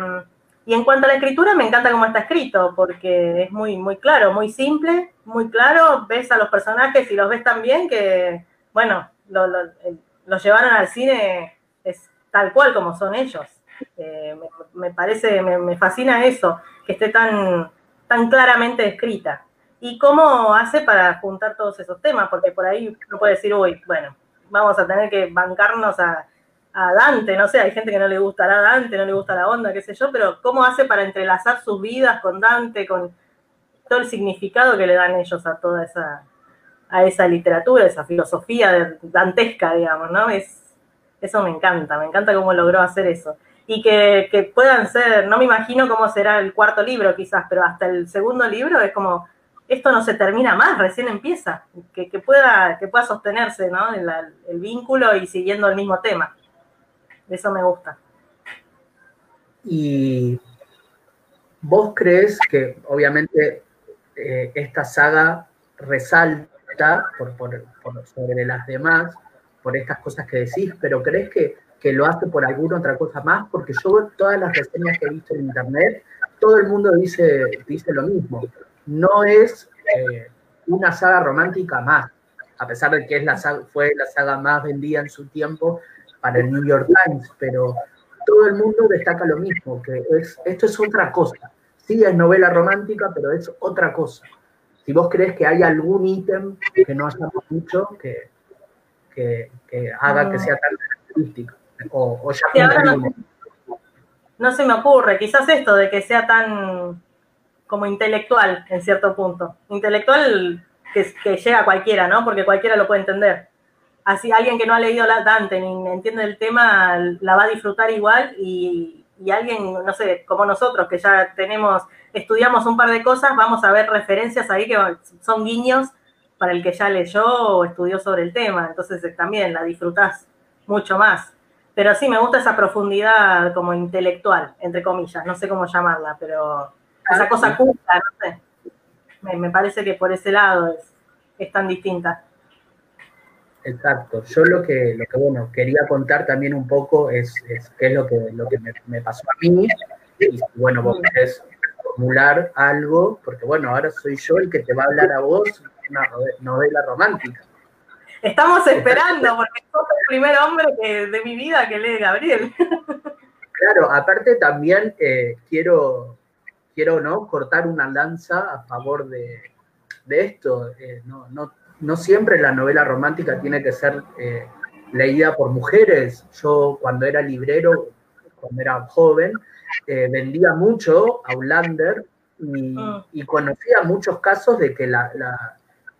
y en cuanto a la escritura, me encanta cómo está escrito, porque es muy, muy claro, muy simple, muy claro, ves a los personajes y los ves tan bien que, bueno, los llevaron al cine es tal cual como son ellos. Eh, me, parece, me, fascina eso, que esté tan, tan claramente escrita. ¿Y cómo hace para juntar todos esos temas? Porque por ahí uno puede decir, uy, bueno, vamos a tener que bancarnos a, Dante, no sé, hay gente que no le gustará Dante, no le gusta la onda, qué sé yo, pero ¿cómo hace para entrelazar sus vidas con Dante, con todo el significado que le dan ellos a toda esa, a esa literatura, esa filosofía dantesca, digamos, ¿no? Es, eso me encanta, me encanta cómo logró hacer eso y que, puedan ser, no me imagino cómo será el cuarto libro quizás, pero hasta el segundo libro es como, esto no se termina más, recién empieza, que, pueda, que pueda sostenerse ¿no? el, vínculo y siguiendo el mismo tema. Eso me gusta. Y vos crees que obviamente eh, esta saga resalta por, sobre las demás, por estas cosas que decís, pero crees que que lo hace por alguna otra cosa más, porque yo todas las reseñas que he visto en internet, todo el mundo dice, dice lo mismo. No es eh, una saga romántica más, a pesar de que es la fue la saga más vendida en su tiempo para el New York Times, pero todo el mundo destaca lo mismo, que es, esto es otra cosa. Sí es novela romántica, pero es otra cosa. Si vos crees que hay algún ítem que no hayamos dicho que, que, que haga que sea tan característico. O, no, se me ocurre, quizás esto de que sea tan como intelectual en cierto punto. Intelectual que, llega a cualquiera, ¿no? Porque cualquiera lo puede entender. Así alguien que no ha leído la Dante ni entiende el tema la va a disfrutar igual y, y alguien, no sé, como nosotros que ya tenemos, estudiamos un par de cosas, vamos a ver referencias ahí que son guiños para el que ya leyó o estudió sobre el tema. Entonces eh, también la disfrutás mucho más. Pero sí, me gusta esa profundidad como intelectual, entre comillas, no sé cómo llamarla, pero esa cosa culta, no sé. Me, parece que por ese lado es, tan distinta. Exacto. Yo lo que, lo que bueno, quería contar también un poco es, qué es lo que, lo que me, pasó a mí. Y bueno, vos querés formular algo, porque bueno, ahora soy yo el que te va a hablar a vos una novela romántica. Estamos esperando, porque sos el primer hombre de mi vida que lee Gabriel. Claro, aparte también eh, quiero, quiero ¿no? cortar una lanza a favor de, esto. Eh, no, no, siempre la novela romántica tiene que ser eh, leída por mujeres. Yo cuando era librero, cuando era joven, vendía mucho a Ulander y, ah. y, conocía muchos casos de que la,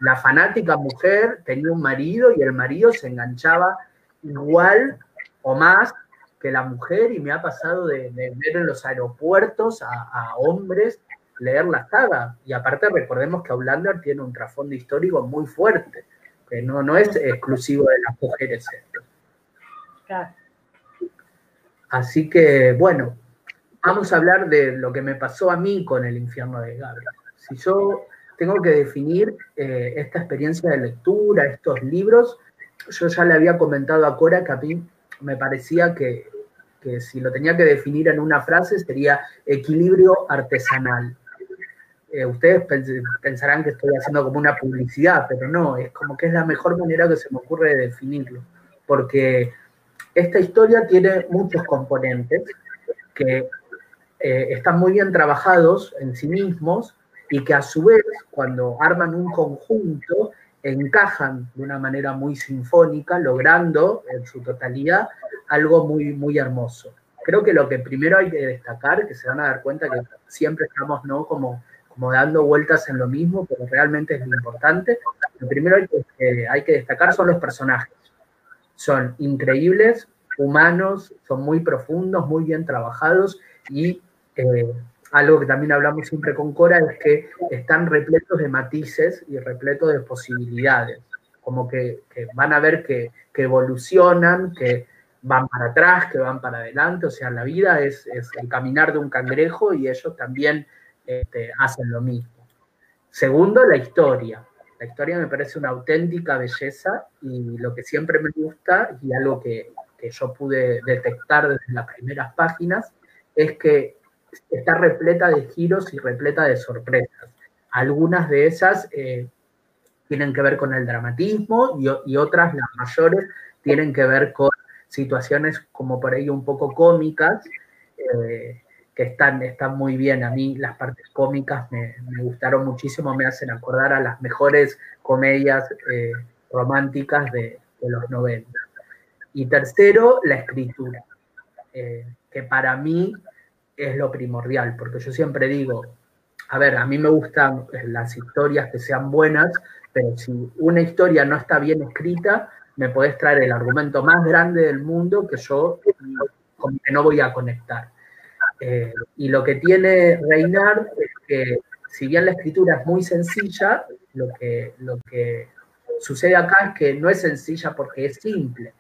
la fanática mujer tenía un marido y el marido se enganchaba igual o más que la mujer y me ha pasado de, ver en los aeropuertos a, hombres leer la saga. Y aparte recordemos que Outlander tiene un trasfondo histórico muy fuerte, que no, no es exclusivo de las mujeres esto. Así que, bueno, vamos a hablar de lo que me pasó a mí con el infierno de Gabriel. Si yo tengo que definir eh, esta experiencia de lectura, estos libros, yo ya le había comentado a Cora que a mí me parecía que, si lo tenía que definir en una frase sería equilibrio artesanal. Eh, ustedes pensarán que estoy haciendo como una publicidad, pero no, es como que es la mejor manera que se me ocurre de definirlo, porque esta historia tiene muchos componentes que eh, están muy bien trabajados en sí mismos y que a su vez, cuando arman un conjunto, encajan de una manera muy sinfónica, logrando en su totalidad algo muy, muy hermoso. Creo que lo que primero hay que destacar, que se van a dar cuenta que siempre estamos ¿no? como, como dando vueltas en lo mismo, pero realmente es lo importante, lo primero que, hay que destacar son los personajes. Son increíbles, humanos, son muy profundos, muy bien trabajados y eh, algo que también hablamos siempre con Cora es que están repletos de matices y repletos de posibilidades, como que, van a ver que, evolucionan, que van para atrás, que van para adelante, o sea, la vida es, el caminar de un cangrejo y ellos también este, hacen lo mismo. Segundo, la historia. La historia me parece una auténtica belleza y lo que siempre me gusta y algo que, que yo pude detectar desde las primeras páginas es que está repleta de giros y repleta de sorpresas. Algunas de esas eh, tienen que ver con el dramatismo y, otras, las mayores, tienen que ver con situaciones como por ahí un poco cómicas, eh, están, están muy bien. A mí las partes cómicas me, gustaron muchísimo, me hacen acordar a las mejores comedias eh, románticas de, los 90. Y tercero, la escritura, que para mí es lo primordial, porque yo siempre digo, a ver, a mí me gustan las historias que sean buenas, pero si una historia no está bien escrita, me puedes traer el argumento más grande del mundo que yo como que no voy a conectar. Eh, y lo que tiene Reinar es que si bien la escritura es muy sencilla, lo que, sucede acá es que no es sencilla porque es simple,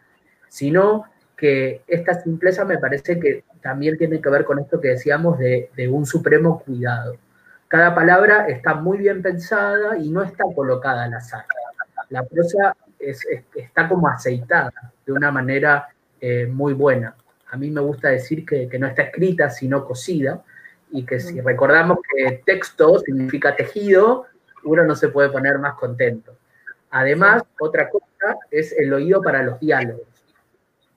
sino que esta simpleza me parece que también tiene que ver con esto que decíamos de, un supremo cuidado. Cada palabra está muy bien pensada y no está colocada al azar. La prosa está como aceitada de una manera eh, muy buena. A mí me gusta decir que, no está escrita, sino cosida, y que si recordamos que texto significa tejido, uno no se puede poner más contento. Además, otra cosa es el oído para los diálogos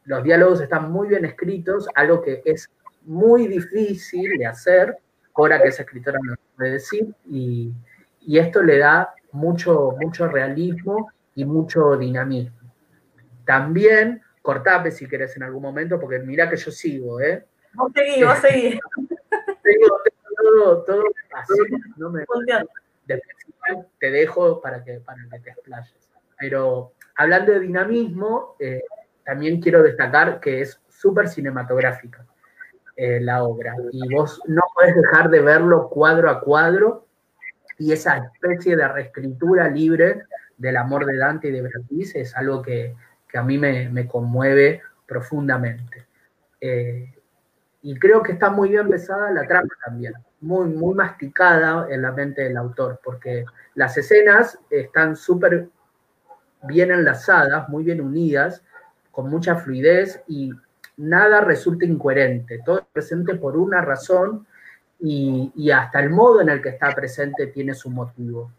los diálogos están muy bien escritos, algo que es muy difícil de hacer, Cora, que es escritora, no puede decir, y, esto le da mucho, mucho realismo y mucho dinamismo. También, cortame si querés en algún momento, porque mira que yo sigo, ¿eh? Vos seguís, vos seguís. [laughs] Tengo, todo, todo así, no me... te dejo para que, para que te explayes. Pero hablando de dinamismo, eh, también quiero destacar que es súper cinematográfica eh, la obra y vos no podés dejar de verlo cuadro a cuadro y esa especie de reescritura libre del amor de Dante y de Beatriz es algo que, a mí me, conmueve profundamente. Eh, y creo que está muy bien pesada la trama también, muy, muy masticada en la mente del autor, porque las escenas están súper bien enlazadas, muy bien unidas, con mucha fluidez y nada resulta incoherente, todo es presente por una razón y, hasta el modo en el que está presente tiene su motivo.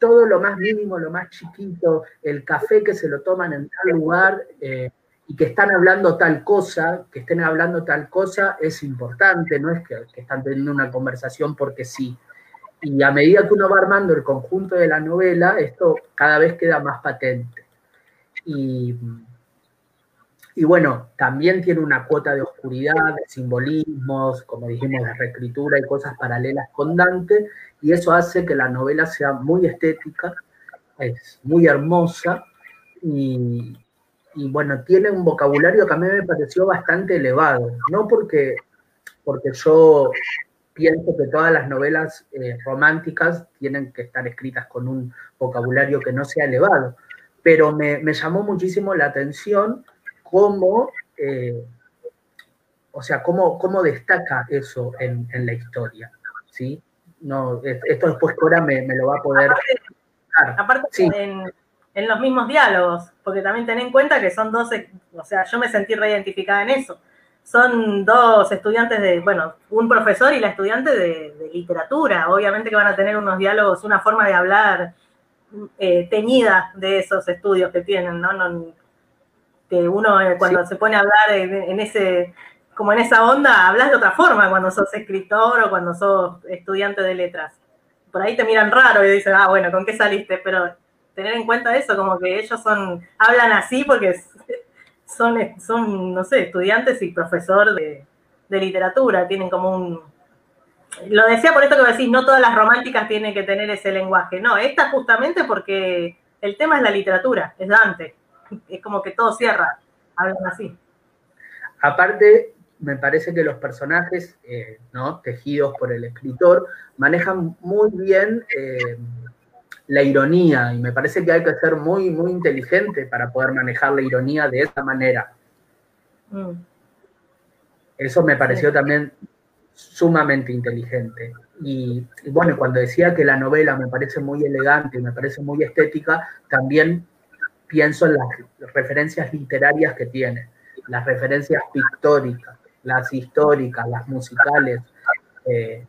Todo lo más mínimo, lo más chiquito, el café que se lo toman en tal lugar eh, y que están hablando tal cosa, que estén hablando tal cosa, es importante, no es que, que están teniendo una conversación porque sí. Y a medida que uno va armando el conjunto de la novela, esto cada vez queda más patente. Y, bueno, también tiene una cuota de oscuridad, de simbolismos, como dijimos, de reescritura y cosas paralelas con Dante, y eso hace que la novela sea muy estética, es muy hermosa, y, bueno, tiene un vocabulario que a mí me pareció bastante elevado, no porque, porque yo pienso que todas las novelas eh, románticas tienen que estar escritas con un vocabulario que no sea elevado, pero me, llamó muchísimo la atención cómo, eh, o sea, cómo, cómo destaca eso en, la historia, ¿sí? No, esto después Cora me, me lo va a poder... Aparte, en, los mismos diálogos, porque también ten en cuenta que son dos, o sea, yo me sentí reidentificada en eso. Son dos estudiantes de, bueno, un profesor y la estudiante de, literatura. Obviamente que van a tener unos diálogos, una forma de hablar eh, teñida de esos estudios que tienen, ¿no? no que uno eh, cuando se pone a hablar en, ese, como en esa onda, hablas de otra forma cuando sos escritor o cuando sos estudiante de letras. Por ahí te miran raro y dicen, ah, bueno, ¿con qué saliste? Pero tener en cuenta eso, como que ellos son, hablan así porque son, son no sé, estudiantes y profesor de, literatura, tienen como un, lo decía por esto que decís, no todas las románticas tienen que tener ese lenguaje. No, esta justamente porque el tema es la literatura, es Dante es como que todo cierra, hablan así. Aparte, me parece que los personajes, eh, ¿no? tejidos por el escritor, manejan muy bien eh, la ironía y me parece que hay que ser muy, muy inteligente para poder manejar la ironía de esa manera. Mm. Eso me pareció también sumamente inteligente. Y, y, bueno, cuando decía que la novela me parece muy elegante, me parece muy estética, también pienso en las referencias literarias que tiene, las referencias pictóricas, las históricas, las musicales. Eh,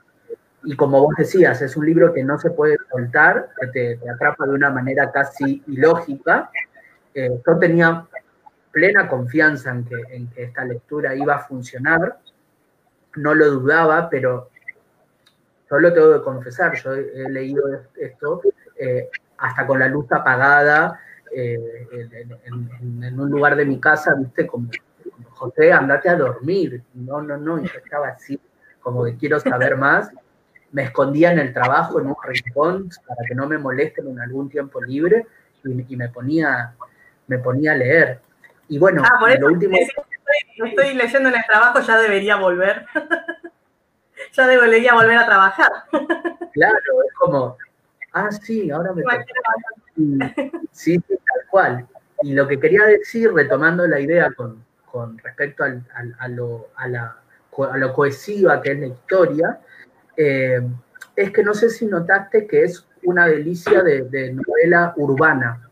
y como vos decías, es un libro que no se puede soltar, que te, atrapa de una manera casi ilógica. Eh, yo tenía plena confianza en que, en que esta lectura iba a funcionar, no lo dudaba, pero yo lo tengo que confesar, yo he, leído esto eh, hasta con la luz apagada, eh, en, un lugar de mi casa, viste, como, José, andate a dormir. No, no, no, yo estaba así, como que quiero saber más. Me escondía en el trabajo, en un rincón, para que no me molesten en algún tiempo libre, y, me, ponía, me ponía a leer. Y bueno, ah, por lo último... Estoy, estoy leyendo en el trabajo, ya debería volver. [laughs] ya debería volver a trabajar. [laughs] claro, es como, ah, sí, ahora me... sí, tal cual. Y lo que quería decir, retomando la idea con, respecto a, lo, a, la, lo cohesiva que es la historia, eh, es que no sé si notaste que es una delicia de, novela urbana.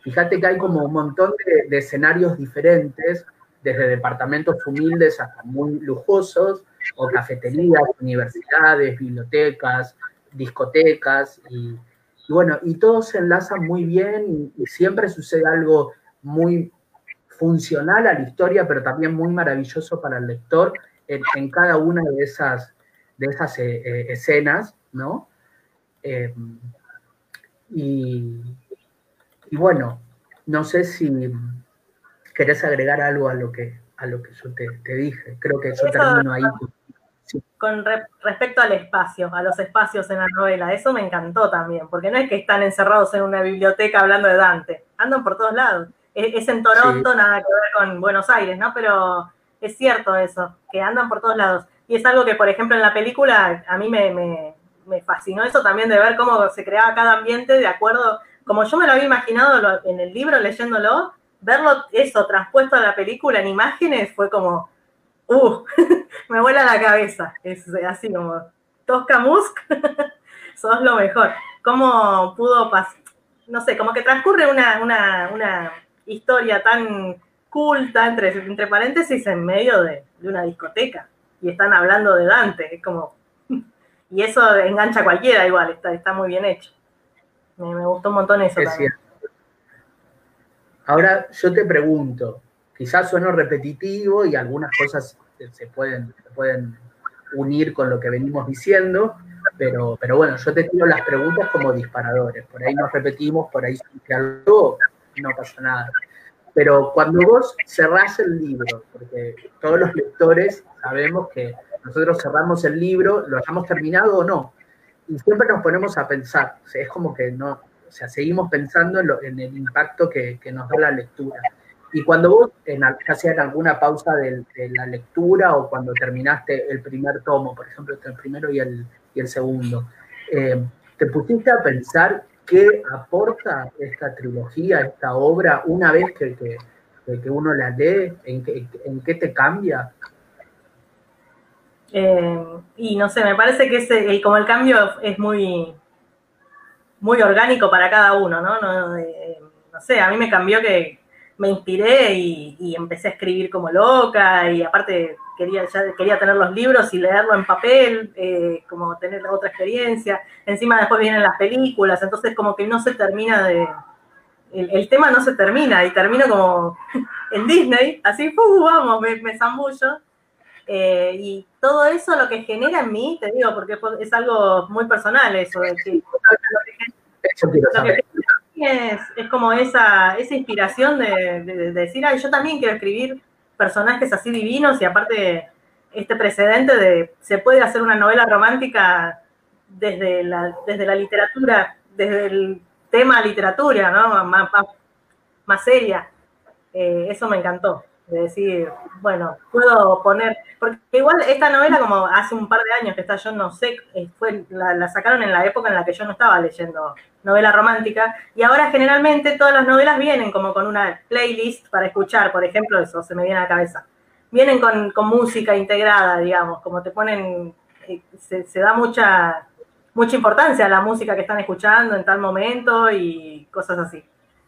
Fíjate que hay como un montón de, escenarios diferentes, desde departamentos humildes hasta muy lujosos, o cafeterías, universidades, bibliotecas, discotecas, y, y bueno, y todo se enlaza muy bien y, siempre sucede algo muy funcional a la historia, pero también muy maravilloso para el lector en, cada una de esas, de esas eh, eh, escenas, ¿no? Eh, y, bueno, no sé si querés agregar algo a lo que, a lo que yo te, dije. Creo que yo termino ahí con respecto al espacio, a los espacios en la novela. Eso me encantó también, porque no es que están encerrados en una biblioteca hablando de Dante, andan por todos lados. Es, en Toronto, nada que ver con Buenos Aires, ¿no? Pero es cierto eso, que andan por todos lados. Y es algo que, por ejemplo, en la película a mí me, fascinó eso también de ver cómo se creaba cada ambiente de acuerdo, como yo me lo había imaginado en el libro leyéndolo, verlo eso transpuesto a la película en imágenes fue como, uh, [laughs] me vuela la cabeza. Es así como, Tosca Musk, [laughs] sos lo mejor. ¿Cómo pudo pasar? No sé, como que transcurre una, historia tan culta, entre, entre paréntesis, en medio de, una discoteca. Y están hablando de Dante. Es como, [laughs] y eso engancha a cualquiera igual, está, está muy bien hecho. Me, gustó un montón eso. también. Ahora yo te pregunto, quizás sueno repetitivo y algunas cosas se pueden, pueden unir con lo que venimos diciendo, pero, pero bueno, yo te tiro las preguntas como disparadores. Por ahí nos repetimos, por ahí surge algo, no pasa nada. Pero cuando vos cerrás el libro, porque todos los lectores sabemos que nosotros cerramos el libro, lo hayamos terminado o no, y siempre nos ponemos a pensar, es como que no, o sea, seguimos pensando en, el impacto que, nos da la lectura. Y cuando vos, en, ya en alguna pausa de, la lectura o cuando terminaste el primer tomo, por ejemplo, el primero y el, y el segundo, eh, ¿te pusiste a pensar qué aporta esta trilogía, esta obra, una vez que, que, uno la lee? ¿En qué, en qué te cambia? Eh, y no sé, me parece que ese, como el cambio es muy, muy orgánico para cada uno, ¿no? No, no sé, a mí me cambió que me inspiré y, empecé a escribir como loca y aparte quería, ya quería tener los libros y leerlo en papel, eh, como tener otra experiencia. Encima después vienen las películas, entonces como que no se termina de... El, tema no se termina y termino como [laughs] en Disney, así, vamos, me, me zambullo. Eh, y todo eso lo que genera en mí, te digo, porque es algo muy personal eso, de que, es, como esa, esa inspiración de, decir, ay, yo también quiero escribir personajes así divinos y aparte este precedente de se puede hacer una novela romántica desde la, desde la literatura, desde el tema literatura, ¿no? Más, más, seria. Eh, eso me encantó de decir, bueno, puedo poner, porque igual esta novela como hace un par de años que está, yo no sé, eh, fue, la, sacaron en la época en la que yo no estaba leyendo novela romántica, y ahora generalmente todas las novelas vienen como con una playlist para escuchar, por ejemplo, eso se me viene a la cabeza. Vienen con, música integrada, digamos, como te ponen, eh, se, se da mucha, mucha importancia a la música que están escuchando en tal momento y cosas así.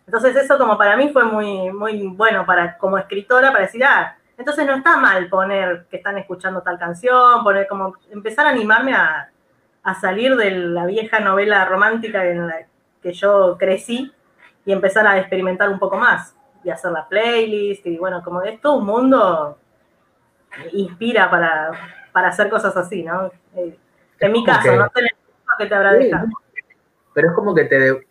Entonces eso como para mí fue muy, muy bueno para, como escritora para decir, ah, entonces no está mal poner que están escuchando tal canción, poner como, empezar a animarme a, salir de la vieja novela romántica en la que yo crecí y empezar a experimentar un poco más y hacer la playlist y bueno, como es todo un mundo inspira para, hacer cosas así, ¿no? Eh, en mi caso, no sé que te habrá dejado. Pero es como que te...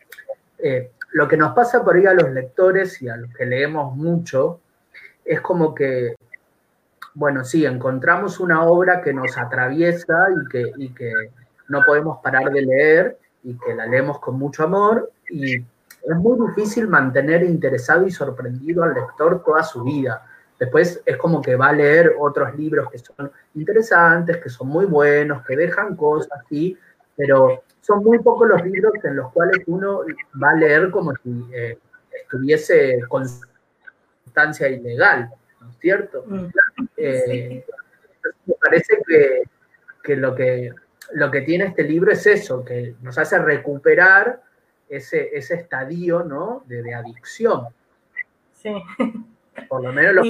Eh, lo que nos pasa por ahí a los lectores y a los que leemos mucho es como que, bueno, sí, encontramos una obra que nos atraviesa y que, y que no podemos parar de leer y que la leemos con mucho amor y es muy difícil mantener interesado y sorprendido al lector toda su vida. Después es como que va a leer otros libros que son interesantes, que son muy buenos, que dejan cosas, sí, pero son muy pocos los libros en los cuales uno va a leer como si eh, estuviese con sustancia ilegal, ¿no es cierto? Mm. Eh, me parece que, lo que lo que tiene este libro es eso, que nos hace recuperar ese, ese estadio ¿no? de, adicción. Sí. Por lo menos,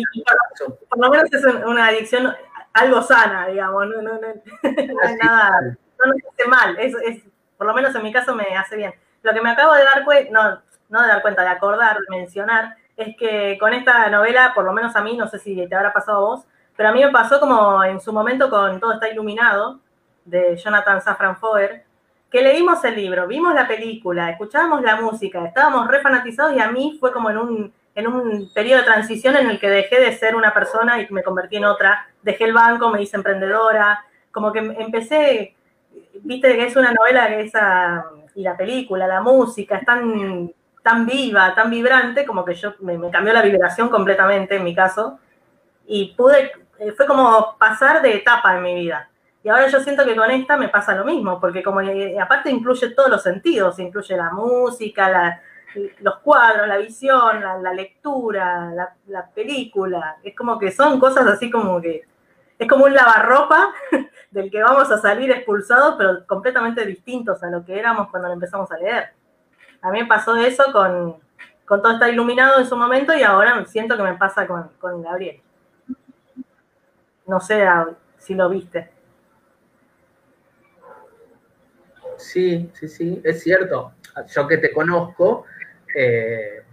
por lo menos es una adicción algo sana, digamos, no, no, no, [laughs] no es nada no nos hace mal, es, es, por lo menos en mi caso me hace bien. Lo que me acabo de dar cuenta, no, no de dar cuenta, de acordar, de mencionar, es que con esta novela, por lo menos a mí, no sé si te habrá pasado a vos, pero a mí me pasó como en su momento con Todo está iluminado, de Jonathan Safran Foer, que leímos el libro, vimos la película, escuchábamos la música, estábamos re fanatizados y a mí fue como en un, en un periodo de transición en el que dejé de ser una persona y me convertí en otra, dejé el banco, me hice emprendedora, como que empecé viste que es una novela que esa, y la película, la música, es tan, tan viva, tan vibrante, como que yo me, cambió la vibración completamente en mi caso. Y pude, eh, fue como pasar de etapa en mi vida. Y ahora yo siento que con esta me pasa lo mismo, porque como eh, aparte incluye todos los sentidos, incluye la música, los cuadros, la visión, la, lectura, la, la, película. Es como que son cosas así como que es como un lavarropa [laughs] del que vamos a salir expulsados, pero completamente distintos a lo que éramos cuando lo empezamos a leer. A mí me pasó eso con, todo está iluminado en su momento y ahora siento que me pasa con, con Gabriel. No sé si lo viste. Sí, sí, sí, es cierto. Yo que te conozco, eh,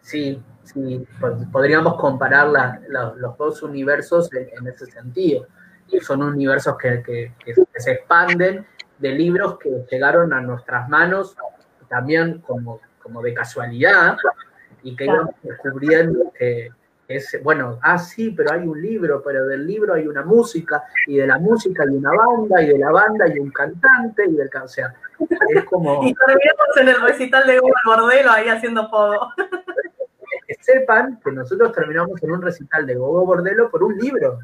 sí, sí, podríamos comparar los dos universos en, ese sentido. Y son universos que, que, se expanden de libros que llegaron a nuestras manos también como, como de casualidad y que íbamos descubriendo que, es, bueno, ah, sí, pero hay un libro, pero del libro hay una música, y de la música hay una banda, y de la banda hay un cantante, y del o sea, es como... [laughs] Y terminamos en el recital de Google Bordelo ahí haciendo podo. Sepan que nosotros terminamos en un recital de Gogo Bordelo por un libro.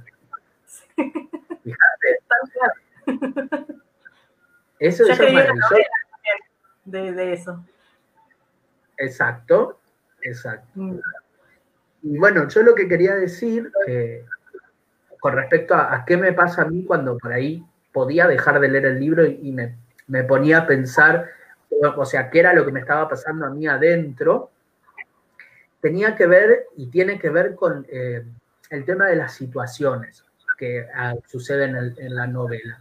Fíjate. Eso, es maravilloso. De, de, eso. Exacto, exacto. Mm. Y bueno, yo lo que quería decir con respecto a, qué me pasa a mí cuando por ahí podía dejar de leer el libro y, me, ponía a pensar, o sea, qué era lo que me estaba pasando a mí adentro, tenía que ver y tiene que ver con eh, el tema de las situaciones que ah, suceden en, la novela.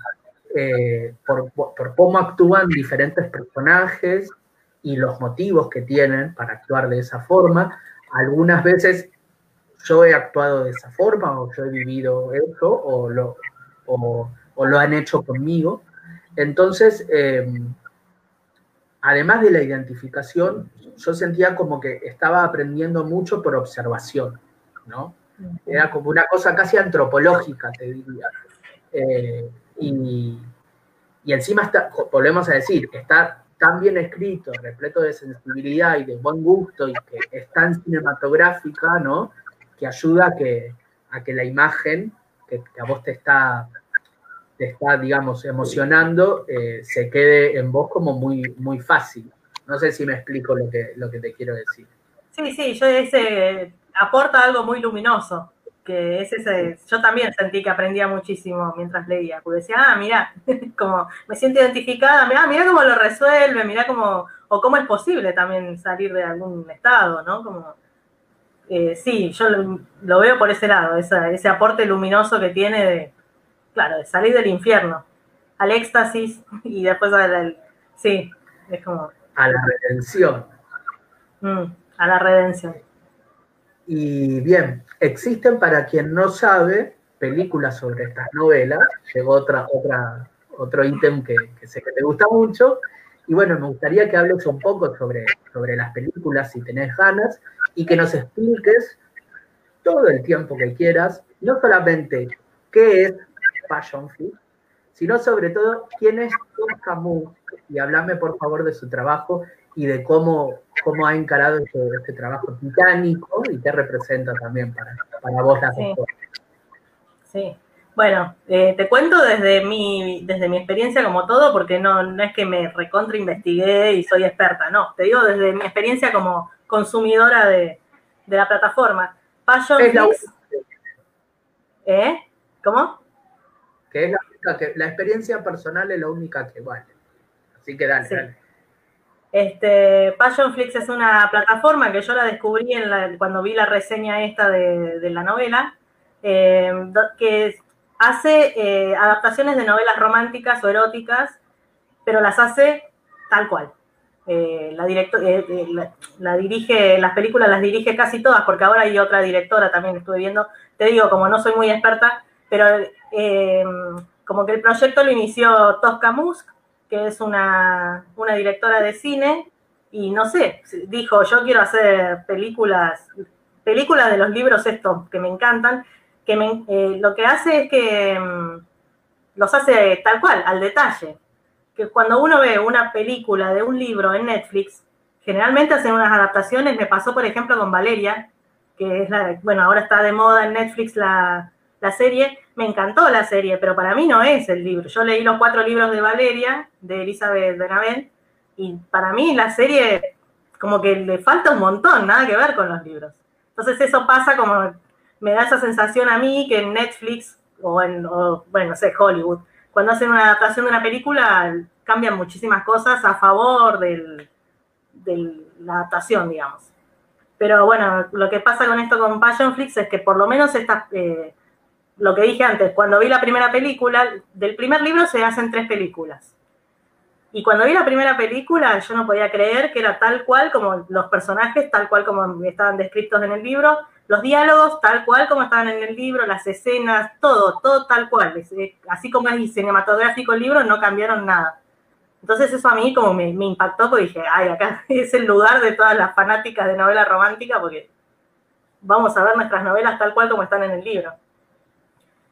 Eh, por, cómo actúan diferentes personajes y los motivos que tienen para actuar de esa forma, algunas veces yo he actuado de esa forma o yo he vivido eso o lo, o, lo han hecho conmigo. Entonces, em, además de la identificación, yo sentía como que estaba aprendiendo mucho por observación, ¿no? Era como una cosa casi antropológica, te diría. Eh, y, y, encima, está, volvemos a decir, está tan bien escrito, repleto de sensibilidad y de buen gusto y que es tan cinematográfica, ¿no? Que ayuda a que, a que la imagen que, a vos te está, te está digamos, emocionando, eh, se quede en vos como muy, muy fácil. No sé si me explico lo que, lo que te quiero decir. Sí, sí, yo ese aporta algo muy luminoso que es ese, yo también sentí que aprendía muchísimo mientras leía, porque decía, ah, mira, [laughs] como me siento identificada, mira, mira cómo lo resuelve, mira cómo, o cómo es posible también salir de algún estado, ¿no? Como, eh, sí, yo lo, veo por ese lado, ese aporte luminoso que tiene de, claro, de salir del infierno al éxtasis y después al, sí, es como... A la redención. Mm, a la redención. Y bien, existen para quien no sabe películas sobre estas novelas. Llegó otra, otra, otro ítem que, sé que te gusta mucho. Y bueno, me gustaría que hables un poco sobre, sobre las películas si tenés ganas y que nos expliques todo el tiempo que quieras, no solamente qué es Passion Fit, sino sobre todo quién es Tom Camus y hablame por favor de su trabajo y de cómo, cómo ha encarado este, este trabajo titánico y qué representa también para, para vos la sí. sí. Bueno, eh, te cuento desde mi, desde mi experiencia como todo, porque no, no es que me recontra investigué y soy experta, no, te digo desde mi experiencia como consumidora de, la plataforma. Passion la ¿Eh? ¿Cómo? Que es la única que, la experiencia personal es la única que vale. Así que dale, dale. Este, Passionflix es una plataforma que yo la descubrí en cuando vi la reseña esta de, la novela, eh, que hace eh, adaptaciones de novelas románticas o eróticas, pero las hace tal cual. Eh, la, la, dirige, las películas las dirige casi todas, porque ahora hay otra directora también, estuve viendo, te digo, como no soy muy experta, pero como que el proyecto lo inició Tosca Musk, que es una, directora de cine, y no sé, dijo, yo quiero hacer películas, películas de los libros estos que me encantan, que eh, lo que hace es que mm, los hace tal cual, al detalle. Que cuando uno ve una película de un libro en Netflix, generalmente hacen unas adaptaciones, me pasó por ejemplo con Valeria, que es la, bueno, ahora está de moda en Netflix la, la serie, me encantó la serie, pero para mí no es el libro. Yo leí los cuatro libros de Valeria, de Elizabeth Benavent, y para mí la serie como que le falta un montón, nada que ver con los libros. Entonces eso pasa como, me da esa sensación a mí que en Netflix o en, bueno, no sé, Hollywood, cuando hacen una adaptación de una película cambian muchísimas cosas a favor de la adaptación, digamos. Pero bueno, lo que pasa con esto con Passionflix es que por lo menos estas... Eh, lo que dije antes, cuando vi la primera película, del primer libro se hacen tres películas. Y cuando vi la primera película, yo no podía creer que era tal cual como los personajes, tal cual como estaban descritos en el libro, los diálogos tal cual como estaban en el libro, las escenas, todo, todo tal cual. Así como es cinematográfico el libro, no cambiaron nada. Entonces eso a mí como me, impactó porque dije, ay, acá [laughs] es el lugar de todas las fanáticas de novela romántica porque vamos a ver nuestras novelas tal cual como están en el libro.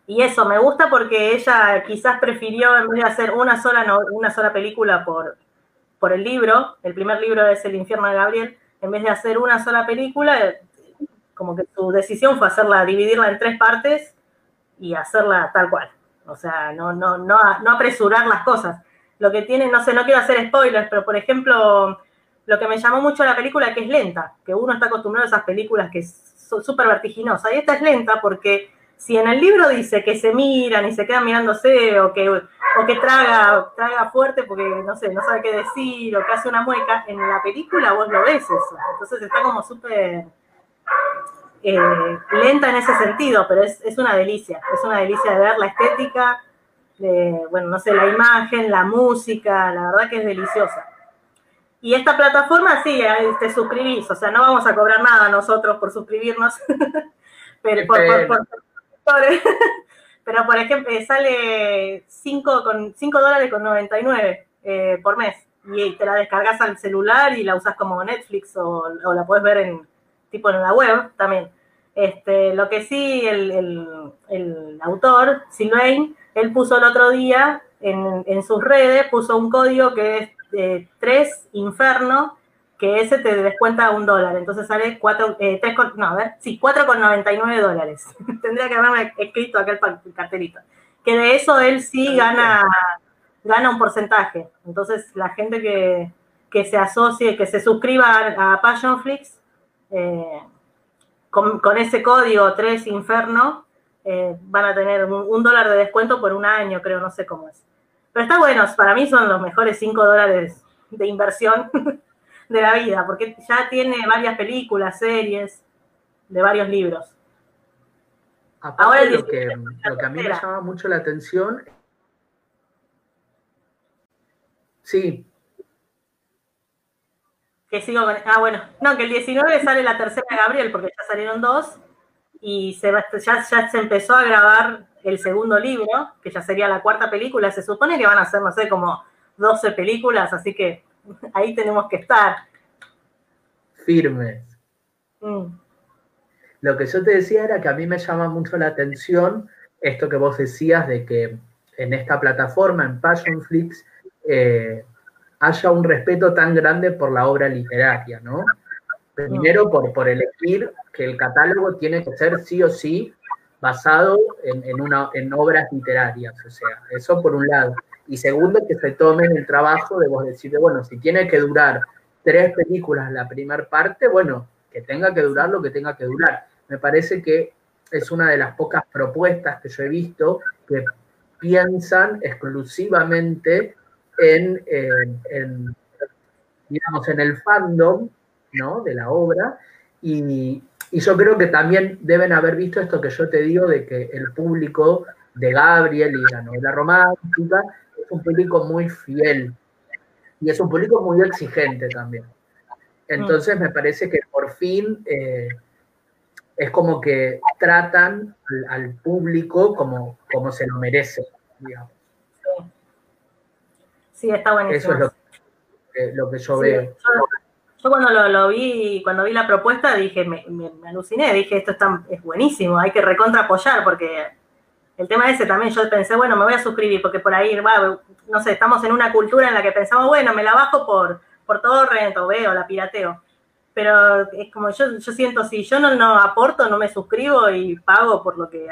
Y eso, me gusta porque ella quizás prefirió, en vez de hacer una sola, una sola película por, por el libro, el primer libro es El infierno de Gabriel, en vez de hacer una sola película, como que su decisión fue hacerla, dividirla en tres partes y hacerla tal cual. O sea, no, no, no, no apresurar las cosas. Lo que tiene, no sé, no quiero hacer spoilers, pero por ejemplo, lo que me llamó mucho la película que es lenta, que uno está acostumbrado a esas películas que son súper vertiginosas. Y esta es lenta porque si en el libro dice que se miran y se quedan mirándose o que, o que traga, traga fuerte porque no sé, no sabe qué decir o que hace una mueca, en la película vos lo ves eso. Entonces está como súper eh, lenta en ese sentido, pero es, es, una delicia. Es una delicia de ver la estética, de, bueno, no sé, la imagen, la música, la verdad que es deliciosa. Y esta plataforma, sí, te suscribís, o sea, no vamos a cobrar nada nosotros por suscribirnos, [laughs] pero por, por, [laughs] pero por ejemplo, eh, sale 5 con 5 dólares con 99 eh, por mes y te la descargas al celular y la usas como Netflix o, la puedes ver en tipo en la web también. Este, lo que sí, el, el, autor, Sylvain, él puso el otro día en, en, sus redes, puso un código que es eh, 3 Inferno que ese te descuenta un dólar, entonces sale 4, eh, no, a ver, sí, 4,99 dólares. [laughs] Tendría que haberme escrito aquel cartelito. Que de eso él sí gana, gana un porcentaje. Entonces la gente que, que se asocie, que se suscriba a Passionflix, eh, con, con, ese código 3 Inferno, eh, van a tener un, dólar de descuento por un año, creo, no sé cómo es. Pero está bueno, para mí son los mejores 5 dólares de inversión [laughs] de la vida, porque ya tiene varias películas, series, de varios libros. Ahora lo, que, lo que a mí me llama mucho la atención. Sí. Que sigo con. Ah, bueno. No, que el 19 sale la tercera de Gabriel, porque ya salieron dos. Y se ya, ya se empezó a grabar el segundo libro, que ya sería la cuarta película. Se supone que van a ser, no sé, como 12 películas, así que ahí tenemos que estar. Firmes. Mm. Lo que yo te decía era que a mí me llama mucho la atención esto que vos decías de que en esta plataforma, en Passionflix, eh, haya un respeto tan grande por la obra literaria, ¿no? Primero, por, por elegir que el catálogo tiene que ser sí o sí basado en, una, en obras literarias, o sea, eso por un lado. Y segundo, que se tomen el trabajo de vos decir, bueno, si tiene que durar tres películas la primera parte, bueno, que tenga que durar lo que tenga que durar. Me parece que es una de las pocas propuestas que yo he visto que piensan exclusivamente en, digamos, en el fandom ¿no? de la obra y, y, yo creo que también deben haber visto esto que yo te digo de que el público de Gabriel y la novela romántica es un público muy fiel y es un público muy exigente también. Entonces me parece que por fin eh, es como que tratan al, público como, como se lo merece, digamos. Sí, está buenísimo. Eso es lo que, yo veo. Yo, cuando lo, vi, cuando vi la propuesta, dije, me, aluciné, dije, esto está, es buenísimo, hay que recontra apoyar, porque el tema ese también, yo pensé, bueno, me voy a suscribir, porque por ahí, no sé, estamos en una cultura en la que pensamos, bueno, me la bajo por, por torrent o veo, la pirateo. Pero es como yo, yo siento, si yo no, no aporto, no me suscribo y pago por lo que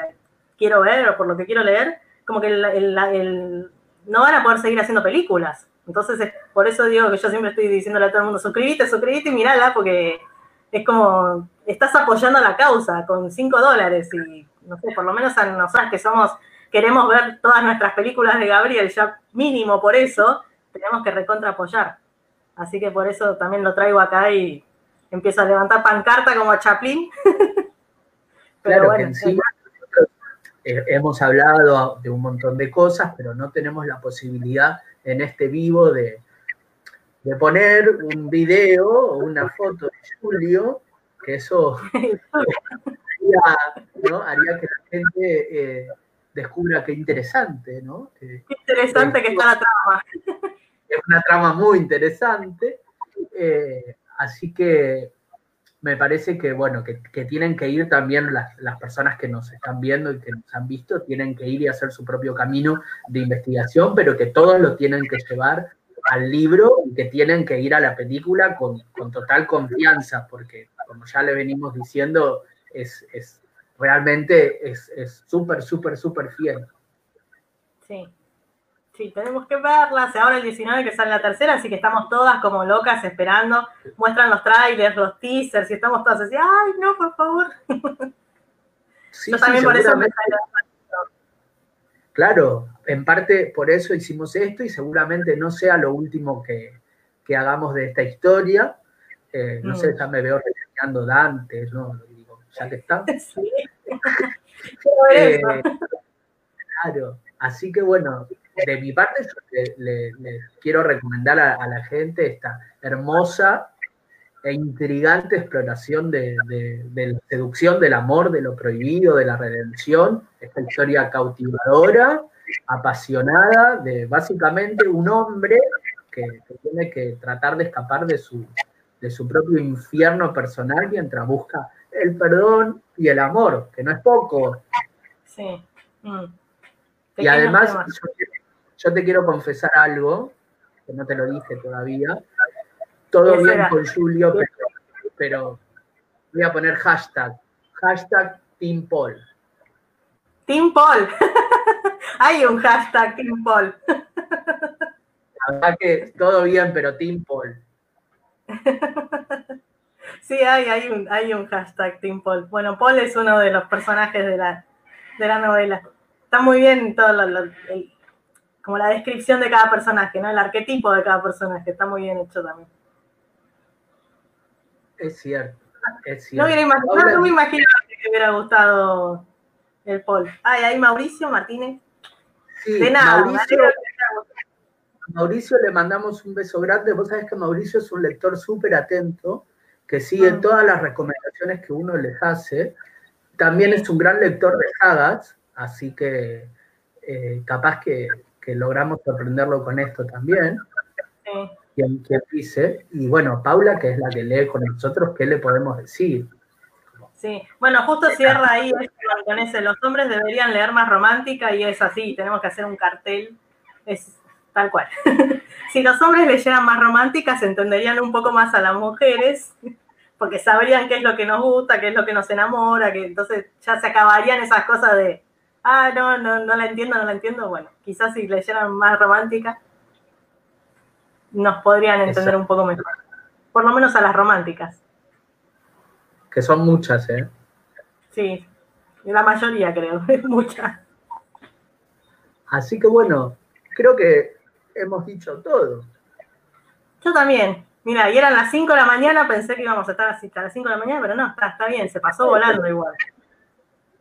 quiero ver o por lo que quiero leer, como que el, no van a poder seguir haciendo películas. Entonces, por eso digo que yo siempre estoy diciéndole a todo el mundo, suscríbete, suscríbete y mirala, porque es como, estás apoyando la causa con 5 dólares y no sé, por lo menos a nosotras que somos, queremos ver todas nuestras películas de Gabriel, ya mínimo por eso, tenemos que recontra apoyar. Así que por eso también lo traigo acá y empiezo a levantar pancarta como Chaplin. [laughs] claro que encima hemos hablado de un montón de cosas, pero no tenemos la posibilidad en este vivo de, de poner un video o una foto de Julio, que eso haría, que la gente eh, descubra qué interesante, ¿no? Qué interesante que está la trama. Es una trama muy interesante. Eh, así que me parece que, bueno, que, tienen que ir también las, las, personas que nos están viendo y que nos han visto, tienen que ir y hacer su propio camino de investigación, pero que todos lo tienen que llevar al libro y que tienen que ir a la película con, con total confianza, porque como ya le venimos diciendo, es, es realmente es súper, súper, súper fiel. Sí. Sí, tenemos que verlas. Ahora el 19 que sale la tercera, así que estamos todas como locas esperando. Muestran los trailers, los teasers, y estamos todas así, ay, no, por favor. Yo también por eso Claro, en parte por eso hicimos esto y seguramente no sea lo último que, hagamos de esta historia. Eh, no sé, mm. ya me veo reseñando Dante, ¿no? Digo, ya que está. [laughs] Sí. Eh, claro, así que bueno, de mi parte, le, quiero recomendar a, la gente esta hermosa e intrigante exploración de, la seducción, del amor, de lo prohibido, de la redención. Esta historia cautivadora, apasionada, de básicamente un hombre que, tiene que tratar de escapar de su, de su propio infierno personal mientras busca el perdón y el amor, que no es poco. Sí. Mm. Y además, yo te quiero confesar algo, que no te lo dije todavía. Todo bien con Julio, pero, voy a poner hashtag. Hashtag Team Paul. Team Paul. [laughs] hay un hashtag Team Paul. La verdad que todo bien, pero Team Paul. [laughs] Sí, hay, hay, un, hay un hashtag Team Paul. Bueno, Paul es uno de los personajes de la, de la novela. Está muy bien todo lo, como la descripción de cada personaje, ¿no? El arquetipo de cada personaje, está muy bien hecho también. Es cierto, es cierto. No, me imaginaba que me hubiera gustado el Paul. Ay, ahí Mauricio Martínez. Sí, de nada, Mauricio, Mauricio le mandamos un beso grande. Vos sabés que Mauricio es un lector súper atento, que sigue mm. todas las recomendaciones que uno les hace. También es un gran lector de sagas, así que eh, capaz que, que logramos sorprenderlo con esto también. Sí. Quien, dice, y bueno, Paula, que es la que lee con nosotros, ¿qué le podemos decir? Sí, bueno, justo cierra ahí con ese, los hombres deberían leer más romántica y es así, tenemos que hacer un cartel, es tal cual. [laughs] si los hombres leyeran más románticas, entenderían un poco más a las mujeres, porque sabrían qué es lo que nos gusta, qué es lo que nos enamora, que entonces ya se acabarían esas cosas de ah, no, no, no la entiendo, no la entiendo, bueno, quizás si leyeran más romántica, nos podrían entender un poco mejor. Por lo menos a las románticas. Que son muchas, ¿eh? Sí, la mayoría creo, [laughs] es mucha. Así que bueno, creo que hemos dicho todo. Yo también. Mira, y eran las 5 de la mañana, pensé que íbamos a estar así hasta las 5 de la mañana, pero no, está, está bien, se pasó volando igual.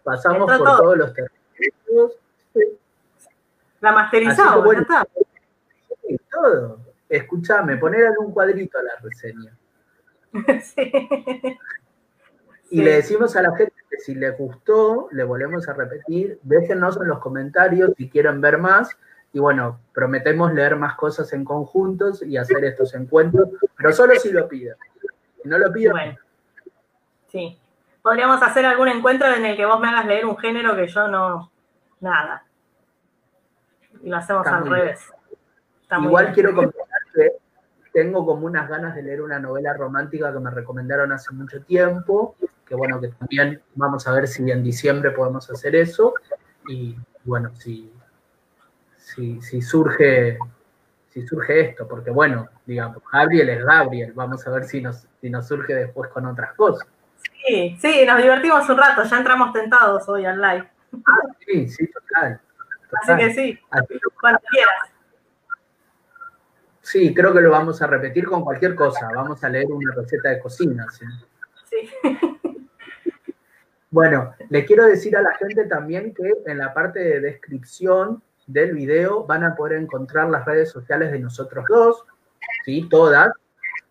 Pasamos por todos los terrenos la masterizado, bueno, está. todo. Escuchame, poner un cuadrito a la reseña. [laughs] Y le decimos a la gente que si les gustó, le volvemos a repetir, déjenos en los comentarios si quieren ver más. Y bueno, prometemos leer más cosas en conjuntos y hacer estos encuentros, pero solo si lo piden. Si no lo piden. Bueno, sí. Podríamos hacer algún encuentro en el que vos me hagas leer un género que yo no, nada. Y lo hacemos al revés. Igual quiero comentar que tengo como unas ganas de leer una novela romántica que me recomendaron hace mucho tiempo, que bueno, que también vamos a ver si en diciembre podemos hacer eso. Y bueno, si, si, si surge si surge esto, porque bueno, digamos, Gabriel es Gabriel, vamos a ver si nos, si nos surge después con otras cosas. Sí, sí, nos divertimos un rato, ya entramos tentados hoy al live. Ah, sí, sí, total. Así que sí, cuando quieras. Sí, creo que lo vamos a repetir con cualquier cosa. Vamos a leer una receta de cocina. Sí. [laughs] Bueno, le quiero decir a la gente también que en la parte de descripción del video van a poder encontrar las redes sociales de nosotros dos, ¿sí? Todas,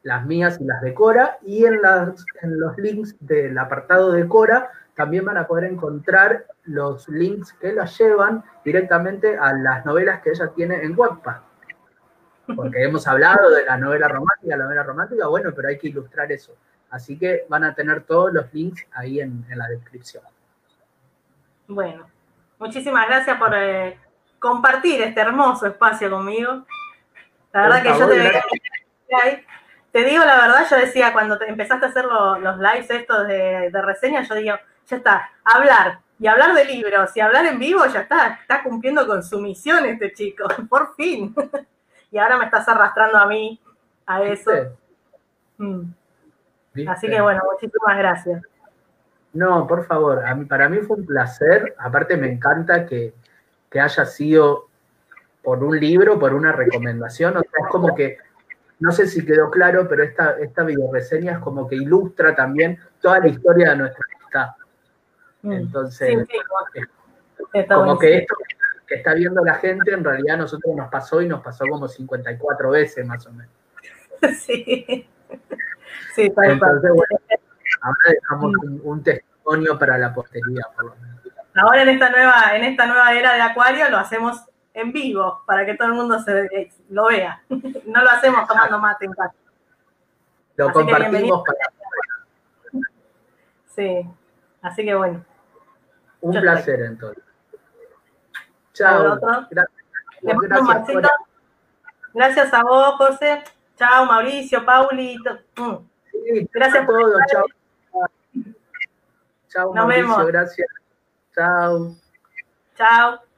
las mías y las de Cora, y en, las, en los links del apartado de Cora también van a poder encontrar los links que las llevan directamente a las novelas que ella tiene en Wattpad. Porque [laughs] hemos hablado de la novela romántica, la novela romántica, bueno, pero hay que ilustrar eso. Así que van a tener todos los links ahí en, la descripción. Bueno, muchísimas gracias por eh, compartir este hermoso espacio conmigo. La verdad que yo te, te digo la verdad, yo decía cuando te empezaste a hacer los, lives estos de, de reseña, yo digo, ya está, hablar y hablar de libros y hablar en vivo, ya está, está cumpliendo con su misión este chico, [laughs] por fin. y ahora me estás arrastrando a mí a eso. Mm. Así que bueno, muchísimas gracias. No, por favor, a mí, para mí fue un placer. Aparte me encanta que, haya sido por un libro, por una recomendación. O sea, es como que, no sé si quedó claro, pero esta, esta reseña es como que ilustra también toda la historia de nuestra amistad. Mm. Entonces, como que esto que está viendo la gente, en realidad a nosotros nos pasó y nos pasó como 54 veces más o menos. [laughs] Sí. Sí, Entonces, bueno, [laughs] ahora dejamos un, testimonio para la posteridad, Ahora en esta nueva, en esta nueva era de Acuario lo hacemos en vivo para que todo el mundo se lo vea. No lo hacemos tomando mate en casa. Lo compartimos para. Sí, así que bueno. Un placer entonces. Chao. Gracias, gracias, a vos, José. Chao, Mauricio, Paulito. Mm. gracias por todo. Chao. Chao, Nos Mauricio, vemos. gracias. Chao. Chao.